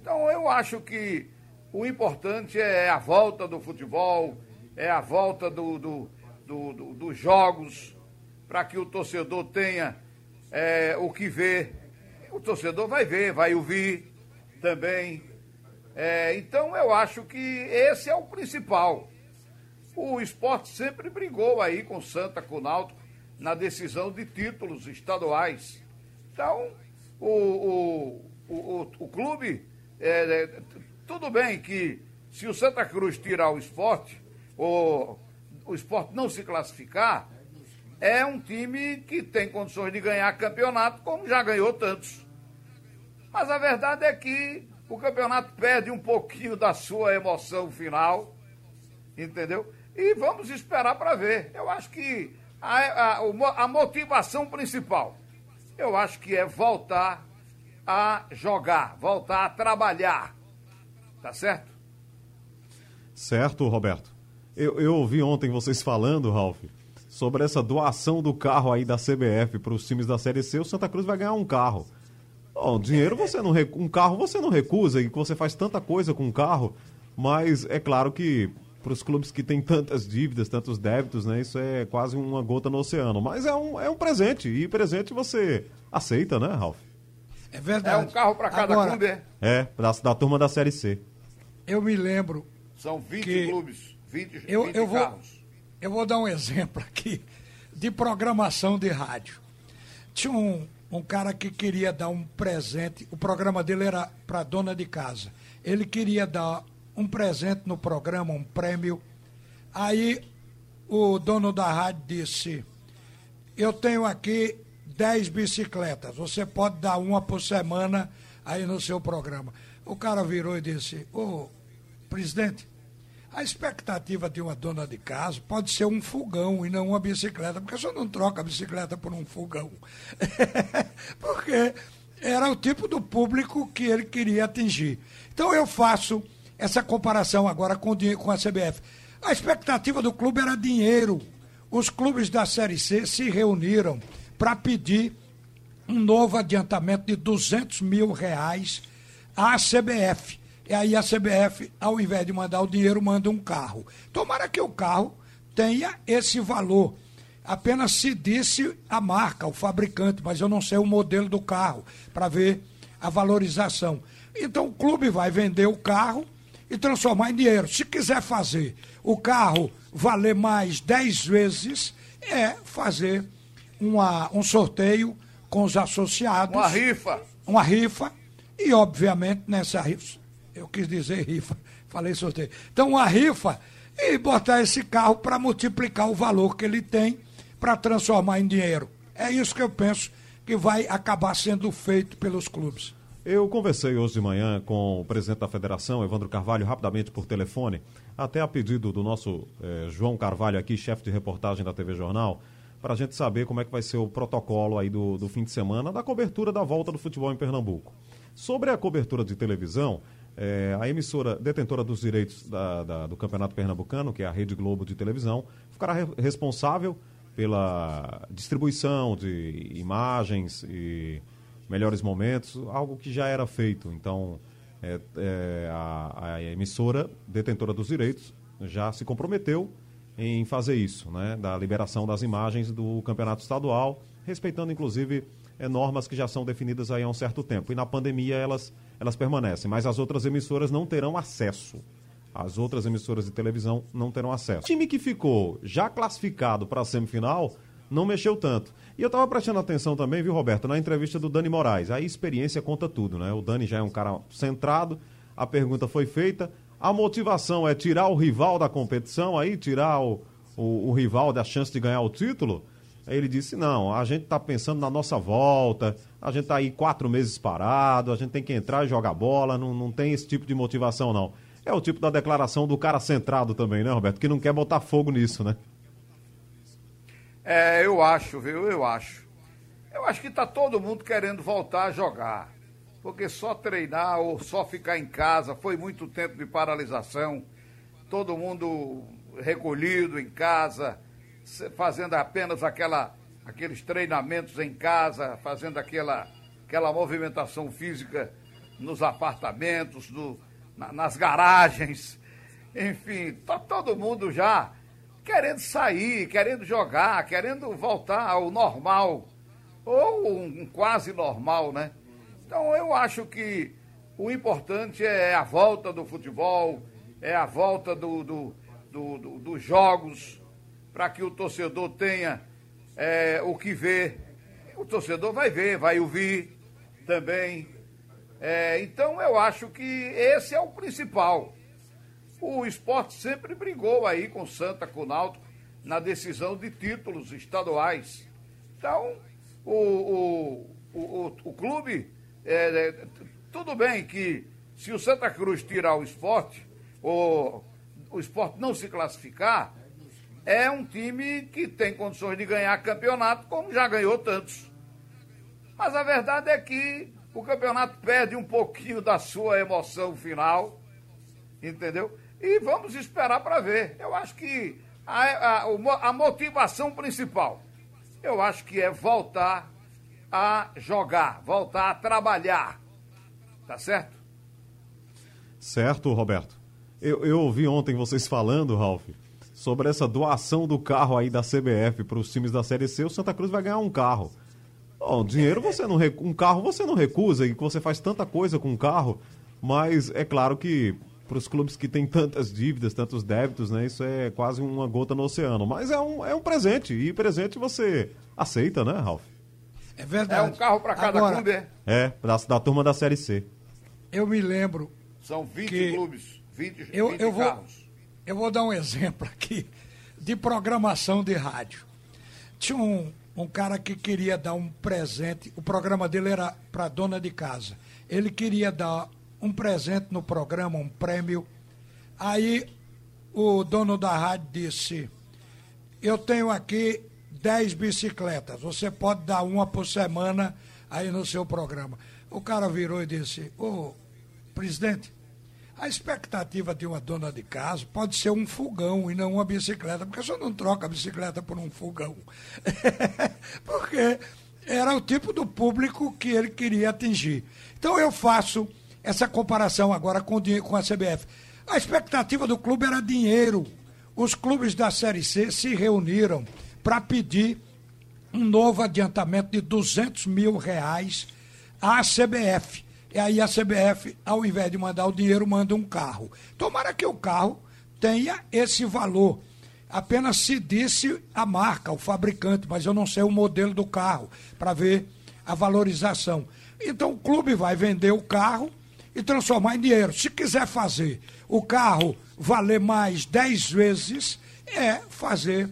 Então eu acho que o importante é a volta do futebol, é a volta do, do, do, do dos jogos, para que o torcedor tenha é, o que ver. O torcedor vai ver, vai ouvir também. É, então eu acho que esse é o principal. O esporte sempre brigou aí com Santa, com Náutico, na decisão de títulos estaduais. Então, o, o, o, o clube, é, é, tudo bem que se o Santa Cruz tirar o esporte, ou o esporte não se classificar, é um time que tem condições de ganhar campeonato, como já ganhou tantos. Mas a verdade é que o campeonato perde um pouquinho da sua emoção final, entendeu? E vamos esperar para ver. Eu acho que a, a, a motivação principal, eu acho que é voltar a jogar, voltar a trabalhar. Tá certo? Certo, Roberto. Eu, eu ouvi ontem vocês falando, Ralf, sobre essa doação do carro aí da CBF para os times da Série C, o Santa Cruz vai ganhar um carro. Bom, dinheiro você não um carro você não recusa e que você faz tanta coisa com um carro, mas é claro que para os clubes que têm tantas dívidas, tantos débitos, né, isso é quase uma gota no oceano. Mas é um, é um presente e presente você aceita, né, Ralf? É verdade. É um carro para cada Agora, clube, é? É, da, da turma da Série C. Eu me lembro. São 20 que clubes, 20, eu, 20 eu carros. Vou eu vou dar um exemplo aqui de programação de rádio. Tinha um, um cara que queria dar um presente, o programa dele era para dona de casa. Ele queria dar um presente no programa, um prêmio. Aí o dono da rádio disse: Eu tenho aqui 10 bicicletas, você pode dar uma por semana aí no seu programa. O cara virou e disse: Ô, presidente, a expectativa de uma dona de casa pode ser um fogão e não uma bicicleta, porque você não troca a bicicleta por um fogão. porque era o tipo do público que ele queria atingir. Então eu faço essa comparação agora com, com a CBF. A expectativa do clube era dinheiro. Os clubes da Série C se reuniram para pedir um novo adiantamento de 200 mil reais à CBF. E aí a CBF, ao invés de mandar o dinheiro, manda um carro. Tomara que o carro tenha esse valor. Apenas se disse a marca, o fabricante, mas eu não sei o modelo do carro, para ver a valorização. Então o clube vai vender o carro e transformar em dinheiro. Se quiser fazer o carro valer mais 10 vezes, é fazer uma, um sorteio com os associados. Uma rifa. Uma rifa. E, obviamente, nessa rifa, eu quis dizer rifa, falei sorteio. Então, uma rifa e botar esse carro para multiplicar o valor que ele tem para transformar em dinheiro. É isso que eu penso que vai acabar sendo feito pelos clubes. Eu conversei hoje de manhã com o presidente da federação, Evandro Carvalho, rapidamente por telefone, até a pedido do nosso eh, João Carvalho aqui, chefe de reportagem da TV Jornal, para a gente saber como é que vai ser o protocolo aí do, do fim de semana da cobertura da volta do futebol em Pernambuco. Sobre a cobertura de televisão, eh, a emissora detentora dos direitos da, da, do Campeonato Pernambucano, que é a Rede Globo de televisão, ficará re responsável pela distribuição de imagens e melhores momentos, algo que já era feito. Então, é, é, a, a, emissora detentora dos direitos já se comprometeu em fazer isso, né, da liberação das imagens do campeonato estadual, respeitando inclusive é, normas que já são definidas aí há um certo tempo. E na pandemia elas, elas permanecem, mas as outras emissoras não terão acesso. As outras emissoras de televisão não terão acesso. O time que ficou já classificado para a semifinal não mexeu tanto. E eu estava prestando atenção também, viu, Roberto, na entrevista do Dani Moraes. A experiência conta tudo, né? O Dani já é um cara centrado, a pergunta foi feita. A motivação é tirar o rival da competição aí, tirar o, o, o rival da chance de ganhar o título? Aí ele disse: não, a gente está pensando na nossa volta, a gente está aí quatro meses parado, a gente tem que entrar e jogar bola, não, não tem esse tipo de motivação, não. É o tipo da declaração do cara centrado também, né, Roberto? Que não quer botar fogo nisso, né? É, eu acho, viu? Eu acho. Eu acho que está todo mundo querendo voltar a jogar. Porque só treinar ou só ficar em casa foi muito tempo de paralisação. Todo mundo recolhido em casa, fazendo apenas aquela, aqueles treinamentos em casa, fazendo aquela, aquela movimentação física nos apartamentos, no, na, nas garagens. Enfim, está todo mundo já querendo sair, querendo jogar, querendo voltar ao normal, ou um quase normal, né? Então eu acho que o importante é a volta do futebol, é a volta do, do, do, do dos jogos, para que o torcedor tenha é, o que ver. O torcedor vai ver, vai ouvir também. É, então eu acho que esse é o principal. O esporte sempre brigou aí com Santa, com Náutico, na decisão de títulos estaduais. Então, o, o, o, o clube, é, é, tudo bem que se o Santa Cruz tirar o esporte, ou o esporte não se classificar, é um time que tem condições de ganhar campeonato, como já ganhou tantos. Mas a verdade é que o campeonato perde um pouquinho da sua emoção final, entendeu? E vamos esperar para ver. Eu acho que a, a, a motivação principal, eu acho que é voltar a jogar, voltar a trabalhar. Tá certo? Certo, Roberto. Eu, eu ouvi ontem vocês falando, Ralf, sobre essa doação do carro aí da CBF para os times da Série C. O Santa Cruz vai ganhar um carro. Bom, dinheiro você não um carro você não recusa e que você faz tanta coisa com um carro, mas é claro que para os clubes que têm tantas dívidas, tantos débitos, né? Isso é quase uma gota no oceano. Mas é um, é um presente. E presente você aceita, né, Ralf? É verdade. É um carro para cada Agora, clube. É, é da, da turma da Série C. Eu me lembro. São 20 que clubes, 20, eu, 20 eu vou, carros. Eu vou dar um exemplo aqui de programação de rádio. Tinha um, um cara que queria dar um presente, o programa dele era para dona de casa. Ele queria dar um presente no programa, um prêmio. Aí o dono da rádio disse: Eu tenho aqui 10 bicicletas, você pode dar uma por semana aí no seu programa. O cara virou e disse: Ô, presidente, A expectativa de uma dona de casa pode ser um fogão e não uma bicicleta, porque você não troca a bicicleta por um fogão. porque era o tipo do público que ele queria atingir. Então eu faço essa comparação agora com, com a CBF. A expectativa do clube era dinheiro. Os clubes da Série C se reuniram para pedir um novo adiantamento de 200 mil reais à CBF. E aí a CBF, ao invés de mandar o dinheiro, manda um carro. Tomara que o carro tenha esse valor. Apenas se disse a marca, o fabricante, mas eu não sei o modelo do carro, para ver a valorização. Então o clube vai vender o carro e transformar em dinheiro. Se quiser fazer o carro valer mais 10 vezes, é fazer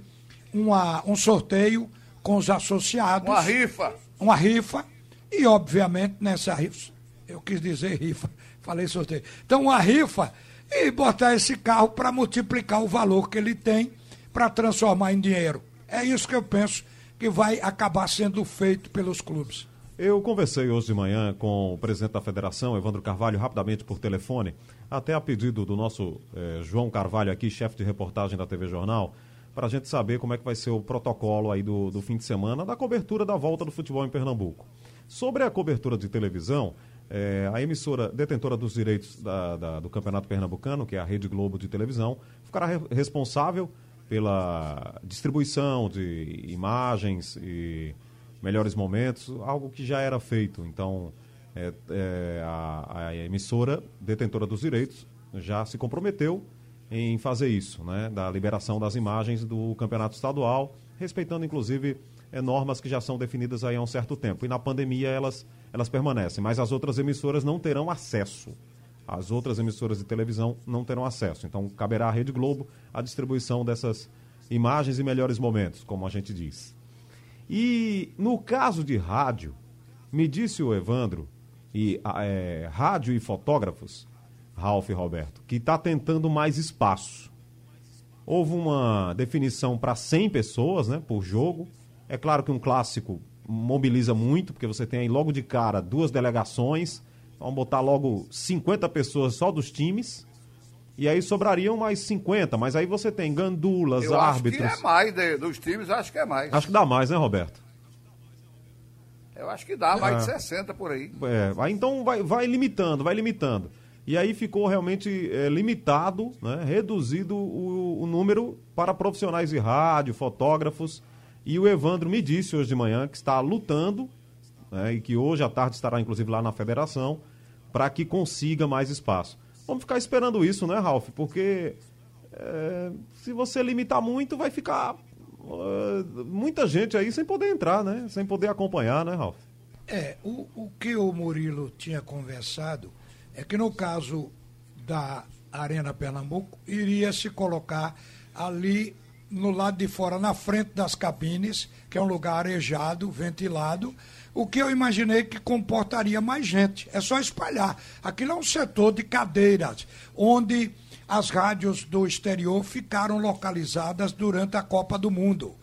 uma, um sorteio com os associados. Uma rifa. Uma rifa. E, obviamente, nessa rifa eu quis dizer rifa, falei sorteio. Então, uma rifa e botar esse carro para multiplicar o valor que ele tem para transformar em dinheiro. É isso que eu penso que vai acabar sendo feito pelos clubes. Eu conversei hoje de manhã com o presidente da federação, Evandro Carvalho, rapidamente por telefone, até a pedido do nosso eh, João Carvalho aqui, chefe de reportagem da TV Jornal, para a gente saber como é que vai ser o protocolo aí do, do fim de semana da cobertura da volta do futebol em Pernambuco. Sobre a cobertura de televisão, é, a emissora detentora dos direitos da, da, do Campeonato Pernambucano, que é a Rede Globo de televisão, ficará re responsável pela distribuição de imagens e melhores momentos, algo que já era feito. Então, é, é, a, a, emissora detentora dos direitos já se comprometeu em fazer isso, né, da liberação das imagens do campeonato estadual, respeitando inclusive é, normas que já são definidas aí há um certo tempo. E na pandemia elas elas permanecem, mas as outras emissoras não terão acesso. As outras emissoras de televisão não terão acesso. Então, caberá à Rede Globo a distribuição dessas imagens e melhores momentos, como a gente diz. E no caso de rádio, me disse o Evandro, e é, rádio e fotógrafos, Ralph e Roberto, que está tentando mais espaço. Houve uma definição para 100 pessoas né, por jogo. É claro que um clássico mobiliza muito, porque você tem aí logo de cara duas delegações, vamos botar logo 50 pessoas só dos times, e aí sobrariam mais 50, mas aí você tem gandulas, Eu árbitros. Acho que é mais de, dos times, acho que é mais. Acho que dá mais, né, Roberto? Eu acho que dá mais é. de 60 por aí. É, aí então vai, vai limitando, vai limitando. E aí ficou realmente é, limitado, né, reduzido o, o número para profissionais de rádio, fotógrafos e o Evandro me disse hoje de manhã que está lutando, né, e que hoje à tarde estará inclusive lá na federação, para que consiga mais espaço. Vamos ficar esperando isso, né, Ralf? Porque é, se você limitar muito, vai ficar uh, muita gente aí sem poder entrar, né? Sem poder acompanhar, né, Ralf? É, o, o que o Murilo tinha conversado é que no caso da Arena Pernambuco, iria se colocar ali no lado de fora, na frente das cabines, que é um lugar arejado, ventilado, o que eu imaginei que comportaria mais gente. É só espalhar. Aquilo é um setor de cadeiras, onde as rádios do exterior ficaram localizadas durante a Copa do Mundo.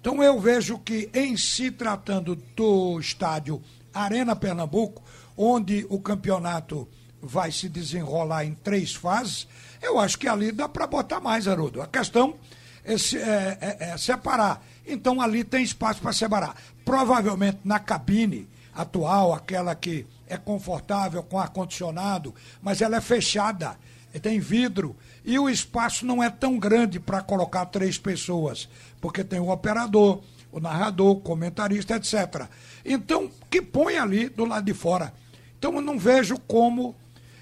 Então eu vejo que, em se tratando do estádio Arena Pernambuco, onde o campeonato vai se desenrolar em três fases, eu acho que ali dá para botar mais, Haroldo. A questão esse, é, é, é, separar. Então ali tem espaço para separar. Provavelmente na cabine atual, aquela que é confortável com ar-condicionado, mas ela é fechada, tem vidro, e o espaço não é tão grande para colocar três pessoas, porque tem o operador, o narrador, o comentarista, etc. Então, que põe ali do lado de fora. Então, eu não vejo como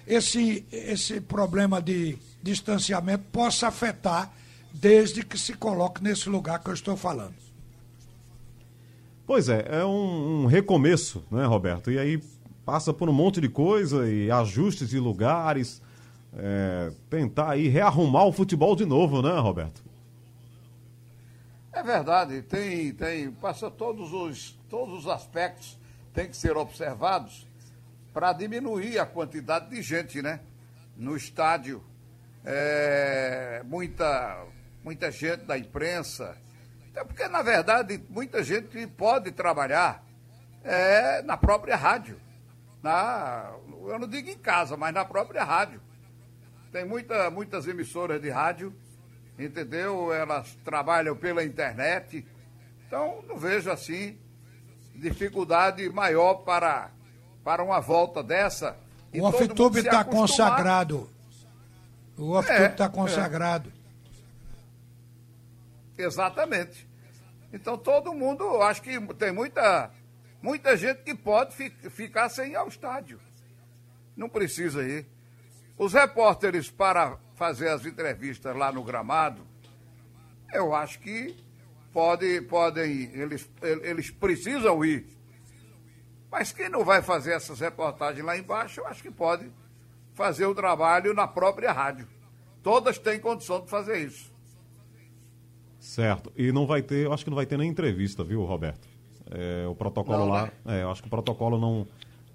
esse, esse problema de distanciamento possa afetar desde que se coloque nesse lugar que eu estou falando. Pois é, é um, um recomeço, né, Roberto? E aí passa por um monte de coisa e ajustes de lugares, é, tentar aí rearrumar o futebol de novo, né, Roberto? É verdade, tem, tem, passa todos os, todos os aspectos tem que ser observados para diminuir a quantidade de gente, né? No estádio. É, muita muita gente da imprensa. Então, porque, na verdade, muita gente pode trabalhar é, na própria rádio. Na, eu não digo em casa, mas na própria rádio. tem muita, muitas emissoras de rádio, entendeu? Elas trabalham pela internet. Então, não vejo assim dificuldade maior para, para uma volta dessa. O Off-Tube está consagrado. O Off-Tube está é, tá consagrado. Exatamente. Então todo mundo, acho que tem muita, muita gente que pode fi, ficar sem ir ao estádio. Não precisa ir. Os repórteres para fazer as entrevistas lá no gramado, eu acho que pode, podem, eles, eles precisam ir. Mas quem não vai fazer essas reportagens lá embaixo, eu acho que pode fazer o trabalho na própria rádio. Todas têm condição de fazer isso. Certo. E não vai ter, eu acho que não vai ter nem entrevista, viu, Roberto? É, o protocolo não, lá, né? é, eu acho que o protocolo não,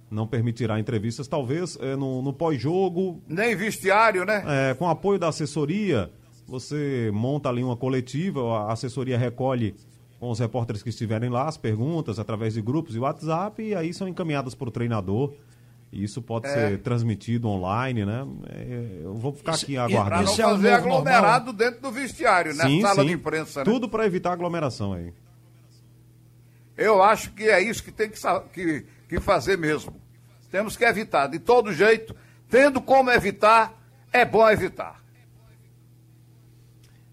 não permitirá entrevistas, talvez é, no, no pós-jogo. Nem vestiário, né? É, com apoio da assessoria, você monta ali uma coletiva, a assessoria recolhe com os repórteres que estiverem lá as perguntas através de grupos e WhatsApp e aí são encaminhadas para o treinador. E isso pode é. ser transmitido online, né? É, eu vou ficar aqui aguardando. Para não fazer é aglomerado normal. dentro do vestiário, né? Sim, Sala sim. de imprensa. Né? Tudo para evitar aglomeração aí. Eu acho que é isso que tem que, que, que fazer mesmo. Temos que evitar, de todo jeito. Tendo como evitar, é bom evitar.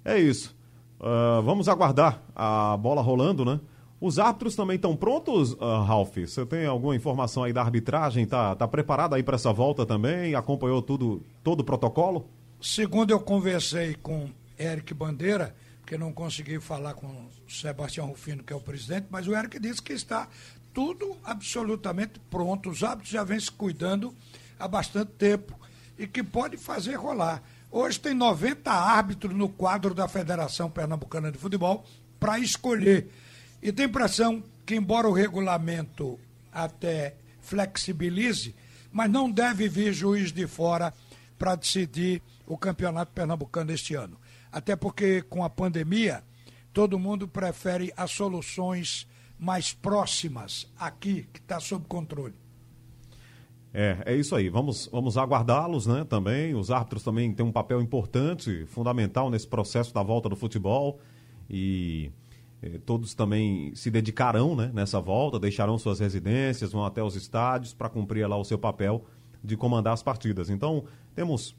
É isso. Uh, vamos aguardar a bola rolando, né? Os árbitros também estão prontos, uh, Ralf? Você tem alguma informação aí da arbitragem? Tá, tá preparado aí para essa volta também? Acompanhou tudo, todo o protocolo? Segundo eu conversei com Eric Bandeira, porque não consegui falar com Sebastião Rufino, que é o presidente, mas o Eric disse que está tudo absolutamente pronto. Os árbitros já vêm se cuidando há bastante tempo e que pode fazer rolar. Hoje tem 90 árbitros no quadro da Federação Pernambucana de Futebol para escolher. E tem impressão que, embora o regulamento até flexibilize, mas não deve vir juiz de fora para decidir o campeonato pernambucano este ano. Até porque, com a pandemia, todo mundo prefere as soluções mais próximas aqui, que está sob controle. É, é isso aí. Vamos, vamos aguardá-los, né? Também. Os árbitros também têm um papel importante, fundamental nesse processo da volta do futebol. E todos também se dedicarão né, nessa volta, deixarão suas residências, vão até os estádios para cumprir lá o seu papel de comandar as partidas. Então, temos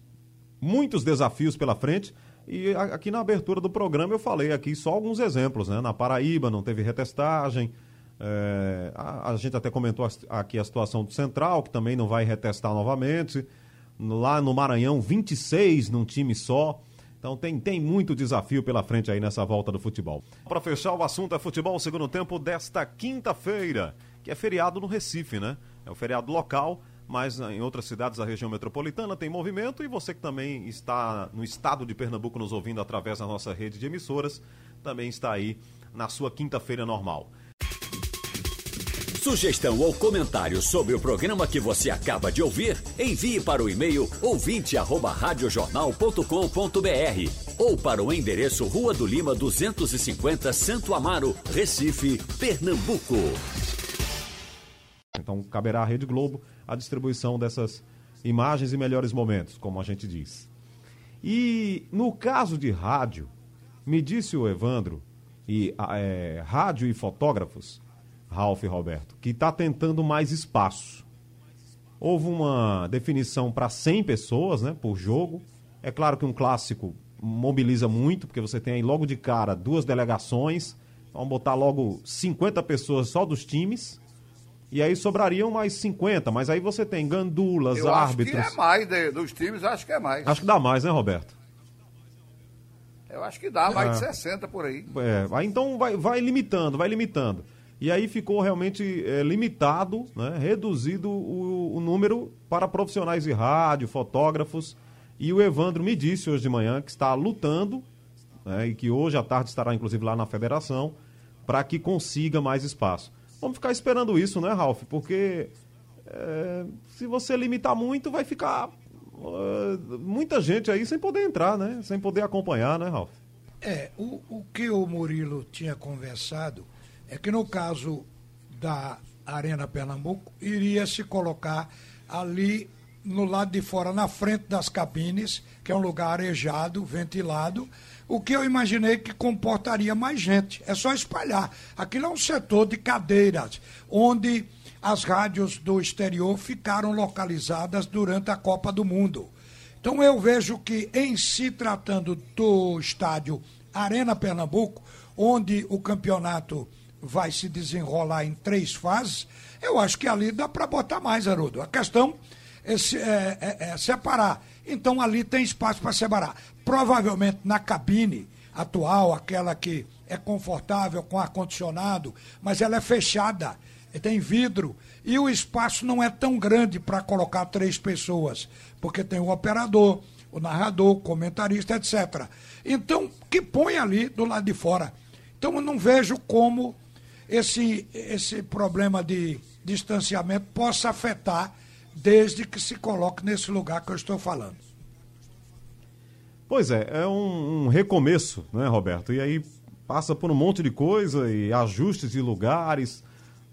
muitos desafios pela frente. E aqui na abertura do programa eu falei aqui só alguns exemplos, né? Na Paraíba não teve retestagem. É, a, a, gente até comentou aqui a situação do Central, que também não vai retestar novamente. Lá no Maranhão, 26 num time só. Então tem, tem muito desafio pela frente aí nessa volta do futebol. Para fechar o assunto é futebol segundo tempo desta quinta-feira, que é feriado no Recife, né? É um feriado local, mas em outras cidades da região metropolitana tem movimento e você que também está no estado de Pernambuco nos ouvindo através da nossa rede de emissoras, também está aí na sua quinta-feira normal. Sugestão ou comentário sobre o programa que você acaba de ouvir, envie para o e-mail ouvinte@radiojornal.com.br ou para o endereço Rua do Lima 250, Santo Amaro, Recife, Pernambuco. Então caberá à Rede Globo a distribuição dessas imagens e melhores momentos, como a gente diz. E no caso de rádio, me disse o Evandro, e é, rádio e fotógrafos Ralph Roberto, que está tentando mais espaço. Houve uma definição para 100 pessoas né, por jogo. É claro que um clássico mobiliza muito, porque você tem aí logo de cara duas delegações. Vamos botar logo 50 pessoas só dos times. E aí sobrariam mais 50, mas aí você tem gandulas, Eu árbitros. Acho que é mais de, dos times, acho que é mais. Acho que dá mais, né, Roberto? Eu acho que dá mais é. de 60 por aí. É, então vai, vai limitando, vai limitando. E aí ficou realmente é, limitado, né, reduzido o, o, número para profissionais de rádio, fotógrafos. E o Evandro me disse hoje de manhã que está lutando, né, e que hoje à tarde estará inclusive lá na federação, para que consiga mais espaço. Vamos ficar esperando isso, né, Ralf? Porque é, se você limitar muito, vai ficar uh, muita gente aí sem poder entrar, né? Sem poder acompanhar, né, Ralf? É, o, o que o Murilo tinha conversado é que no caso da Arena Pernambuco, iria se colocar ali no lado de fora, na frente das cabines, que é um lugar arejado, ventilado, o que eu imaginei que comportaria mais gente. É só espalhar. Aquilo é um setor de cadeiras, onde as rádios do exterior ficaram localizadas durante a Copa do Mundo. Então eu vejo que, em se tratando do estádio Arena Pernambuco, onde o campeonato vai se desenrolar em três fases, eu acho que ali dá para botar mais, Haroldo. A questão é, é, é, é separar. Então ali tem espaço para separar provavelmente na cabine atual, aquela que é confortável com ar-condicionado, mas ela é fechada, tem vidro, e o espaço não é tão grande para colocar três pessoas, porque tem o operador, o narrador, o comentarista, etc. Então, que põe ali do lado de fora. Então, eu não vejo como esse, esse problema de distanciamento possa afetar desde que se coloque nesse lugar que eu estou falando. Pois é, é um, um recomeço, né, Roberto? E aí passa por um monte de coisa e ajustes de lugares,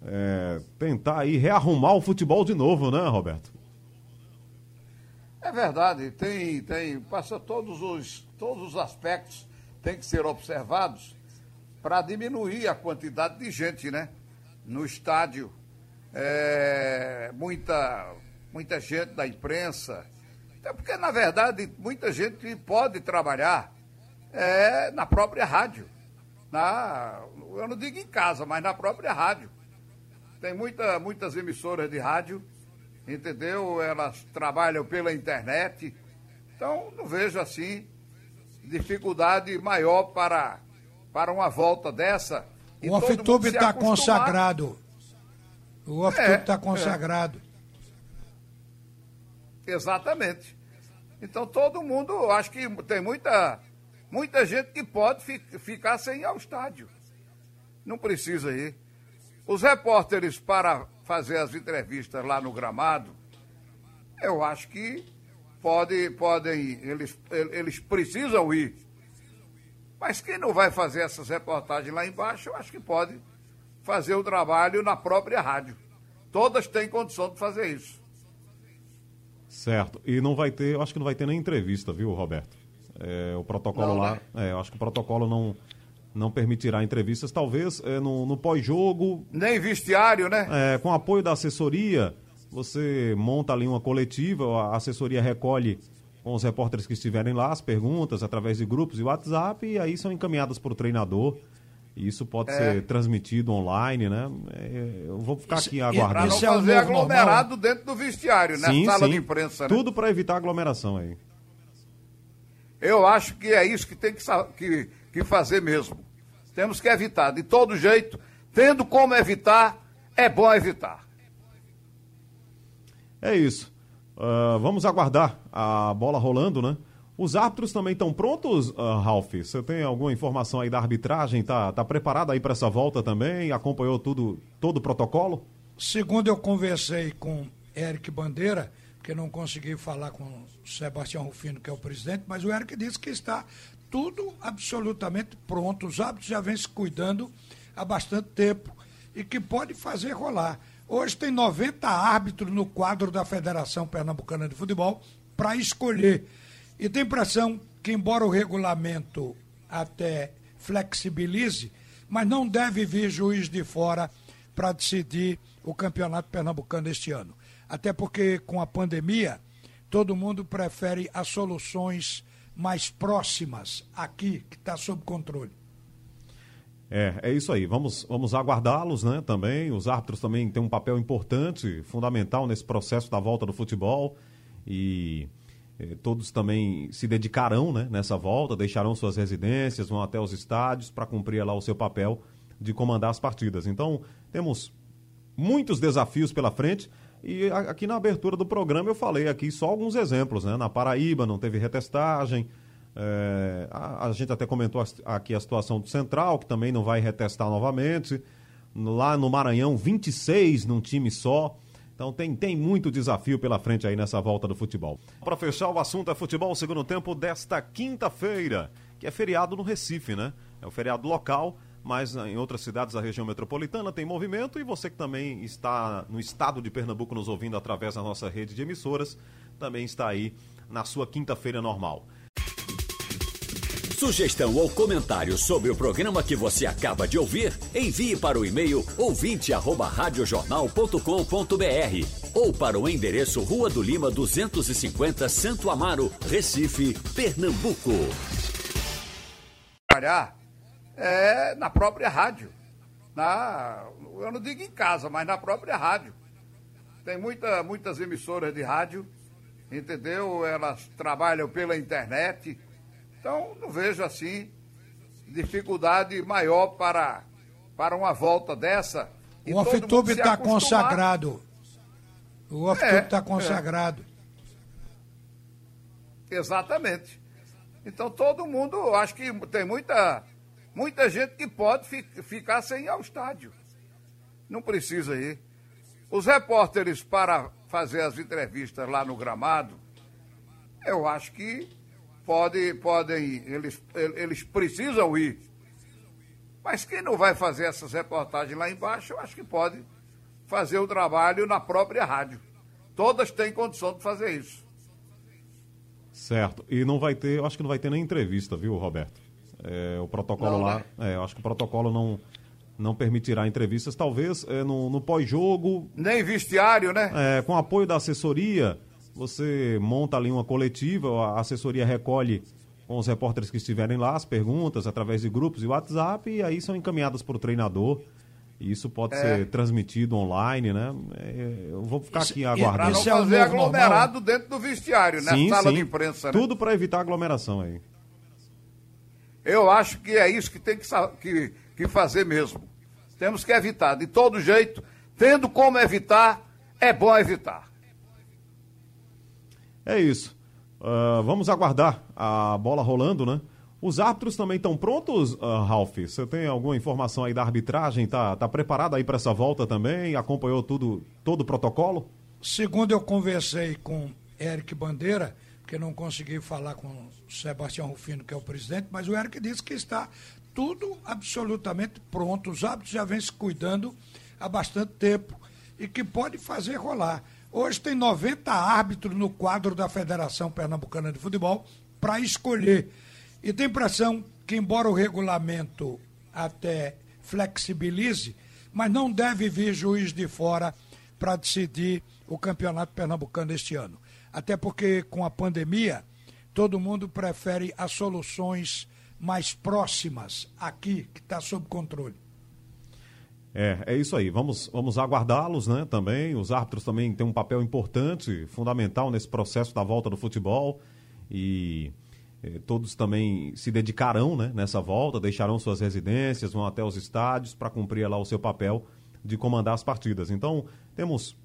é, tentar aí rearrumar o futebol de novo, né, Roberto? É verdade, tem, tem, passa todos os, todos os aspectos tem que ser observados para diminuir a quantidade de gente, né? No estádio, é, muita, muita gente da imprensa, é porque, na verdade, muita gente pode trabalhar é, na própria rádio. Na, eu não digo em casa, mas na própria rádio. Tem muita, muitas emissoras de rádio, entendeu? Elas trabalham pela internet. Então, não vejo assim dificuldade maior para, para uma volta dessa. O Off-Tube está consagrado. O Off-Tube está é, é, consagrado. É. Exatamente. Então todo mundo, acho que tem muita, muita gente que pode fi, ficar sem ir ao estádio. Não precisa ir. Os repórteres para fazer as entrevistas lá no gramado, eu acho que pode, podem, eles, eles precisam ir. Mas quem não vai fazer essas reportagens lá embaixo, eu acho que pode fazer o trabalho na própria rádio. Todas têm condição de fazer isso. Certo. E não vai ter, eu acho que não vai ter nem entrevista, viu, Roberto? É, o protocolo não, lá, né? é, eu acho que o protocolo não, não permitirá entrevistas, talvez é, no, no pós-jogo. Nem vestiário, né? É, com apoio da assessoria, você monta ali uma coletiva, a assessoria recolhe com os repórteres que estiverem lá as perguntas através de grupos e WhatsApp e aí são encaminhadas para o treinador isso pode é. ser transmitido online, né? É, eu vou ficar aqui aguardando. Para não fazer é aglomerado normal. dentro do vestiário, né? Sim, Sala sim. de imprensa. Né? Tudo para evitar aglomeração aí. Eu acho que é isso que tem que, que, que fazer mesmo. Temos que evitar, de todo jeito. Tendo como evitar, é bom evitar. É isso. Uh, vamos aguardar a bola rolando, né? Os árbitros também estão prontos, uh, Ralf? Você tem alguma informação aí da arbitragem? Tá, tá preparado aí para essa volta também? Acompanhou tudo, todo o protocolo? Segundo eu conversei com Eric Bandeira, porque não consegui falar com Sebastião Rufino, que é o presidente, mas o Eric disse que está tudo absolutamente pronto. Os árbitros já vêm se cuidando há bastante tempo e que pode fazer rolar. Hoje tem 90 árbitros no quadro da Federação Pernambucana de Futebol para escolher. E tem impressão que, embora o regulamento até flexibilize, mas não deve vir juiz de fora para decidir o campeonato pernambucano este ano. Até porque, com a pandemia, todo mundo prefere as soluções mais próximas aqui, que está sob controle. É, é isso aí. Vamos, vamos aguardá-los, né? Também. Os árbitros também têm um papel importante, fundamental nesse processo da volta do futebol. E eh, todos também se dedicarão né, nessa volta, deixarão suas residências, vão até os estádios para cumprir lá o seu papel de comandar as partidas. Então, temos muitos desafios pela frente. E aqui na abertura do programa eu falei aqui só alguns exemplos, né? Na Paraíba não teve retestagem. É, a, a, gente até comentou aqui a situação do Central, que também não vai retestar novamente. Lá no Maranhão, 26 num time só. Então tem, tem muito desafio pela frente aí nessa volta do futebol. Para fechar o assunto é futebol segundo tempo desta quinta-feira, que é feriado no Recife, né? É o feriado local. mas em outras cidades da região metropolitana tem movimento e você que também está no estado de Pernambuco nos ouvindo através da nossa rede de emissoras, também está aí na sua quinta-feira normal. Sugestão ou comentário sobre o programa que você acaba de ouvir, envie para o e-mail ouvinte@radiojornal.com.br ou para o endereço Rua do Lima 250, Santo Amaro, Recife, Pernambuco. É na própria rádio. Na, eu não digo em casa, mas na própria rádio. Tem muita, muitas emissoras de rádio, entendeu? Elas trabalham pela internet então, não vejo assim dificuldade maior para, para uma volta dessa. O Off-Tube está consagrado. O Off-Tube está é, é, consagrado. É. Exatamente. Então todo mundo, acho que tem muita, muita gente que pode fi, ficar sem ir ao estádio. Não precisa ir. Os repórteres para fazer as entrevistas lá no gramado, eu acho que pode, podem, eles, eles precisam ir. Mas quem não vai fazer essas reportagens lá embaixo, eu acho que pode fazer o trabalho na própria rádio. Todas têm condição de fazer isso. Certo. E não vai ter, eu acho que não vai ter nem entrevista, viu, Roberto? É, o protocolo não, lá, né? é, eu acho que o protocolo não, não permitirá entrevistas, talvez é, no, no pós-jogo. Nem vestiário, né? É, com apoio da assessoria, você monta ali uma coletiva, a assessoria recolhe com os repórteres que estiverem lá as perguntas através de grupos e WhatsApp e aí são encaminhadas para o treinador. E isso pode é. ser transmitido online, né? É, eu vou ficar aqui aguardando. Para não fazer é aglomerado normal. dentro do vestiário, né? Sim, Sala sim. de imprensa, né? Tudo para evitar aglomeração aí. Eu acho que é isso que tem que, que, que fazer mesmo. Temos que evitar, de todo jeito. Tendo como evitar, é bom evitar. É isso. Uh, vamos aguardar a bola rolando, né? Os árbitros também estão prontos, uh, Ralf? Você tem alguma informação aí da arbitragem? Tá, tá preparado aí para essa volta também? Acompanhou tudo, todo o protocolo? Segundo eu conversei com Eric Bandeira, porque não consegui falar com o Sebastião Rufino, que é o presidente, mas o Eric disse que está tudo absolutamente pronto. Os árbitros já vêm se cuidando há bastante tempo e que pode fazer rolar. Hoje tem 90 árbitros no quadro da Federação Pernambucana de Futebol para escolher. E tem impressão que, embora o regulamento até flexibilize, mas não deve vir juiz de fora para decidir o campeonato pernambucano este ano. Até porque, com a pandemia, todo mundo prefere as soluções mais próximas aqui, que está sob controle. É, é isso aí. Vamos, vamos aguardá-los, né? Também. Os árbitros também têm um papel importante, fundamental nesse processo da volta do futebol. E eh, todos também se dedicarão né, nessa volta, deixarão suas residências, vão até os estádios para cumprir lá o seu papel de comandar as partidas. Então, temos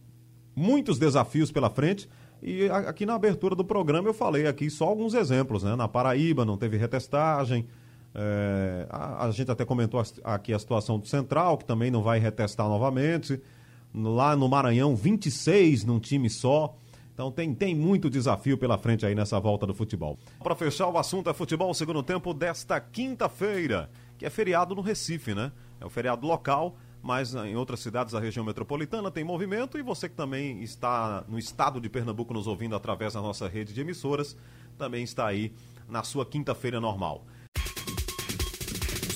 muitos desafios pela frente. E aqui na abertura do programa eu falei aqui só alguns exemplos, né? Na Paraíba não teve retestagem, é, a, a, gente até comentou aqui a situação do Central, que também não vai retestar novamente. Lá no Maranhão, 26 num time só. Então tem, tem muito desafio pela frente aí nessa volta do futebol. Para fechar o assunto é futebol, segundo tempo desta quinta-feira, que é feriado no Recife, né? É o feriado local, mas em outras cidades da região metropolitana tem movimento e você que também está no estado de Pernambuco nos ouvindo através da nossa rede de emissoras, também está aí na sua quinta-feira normal.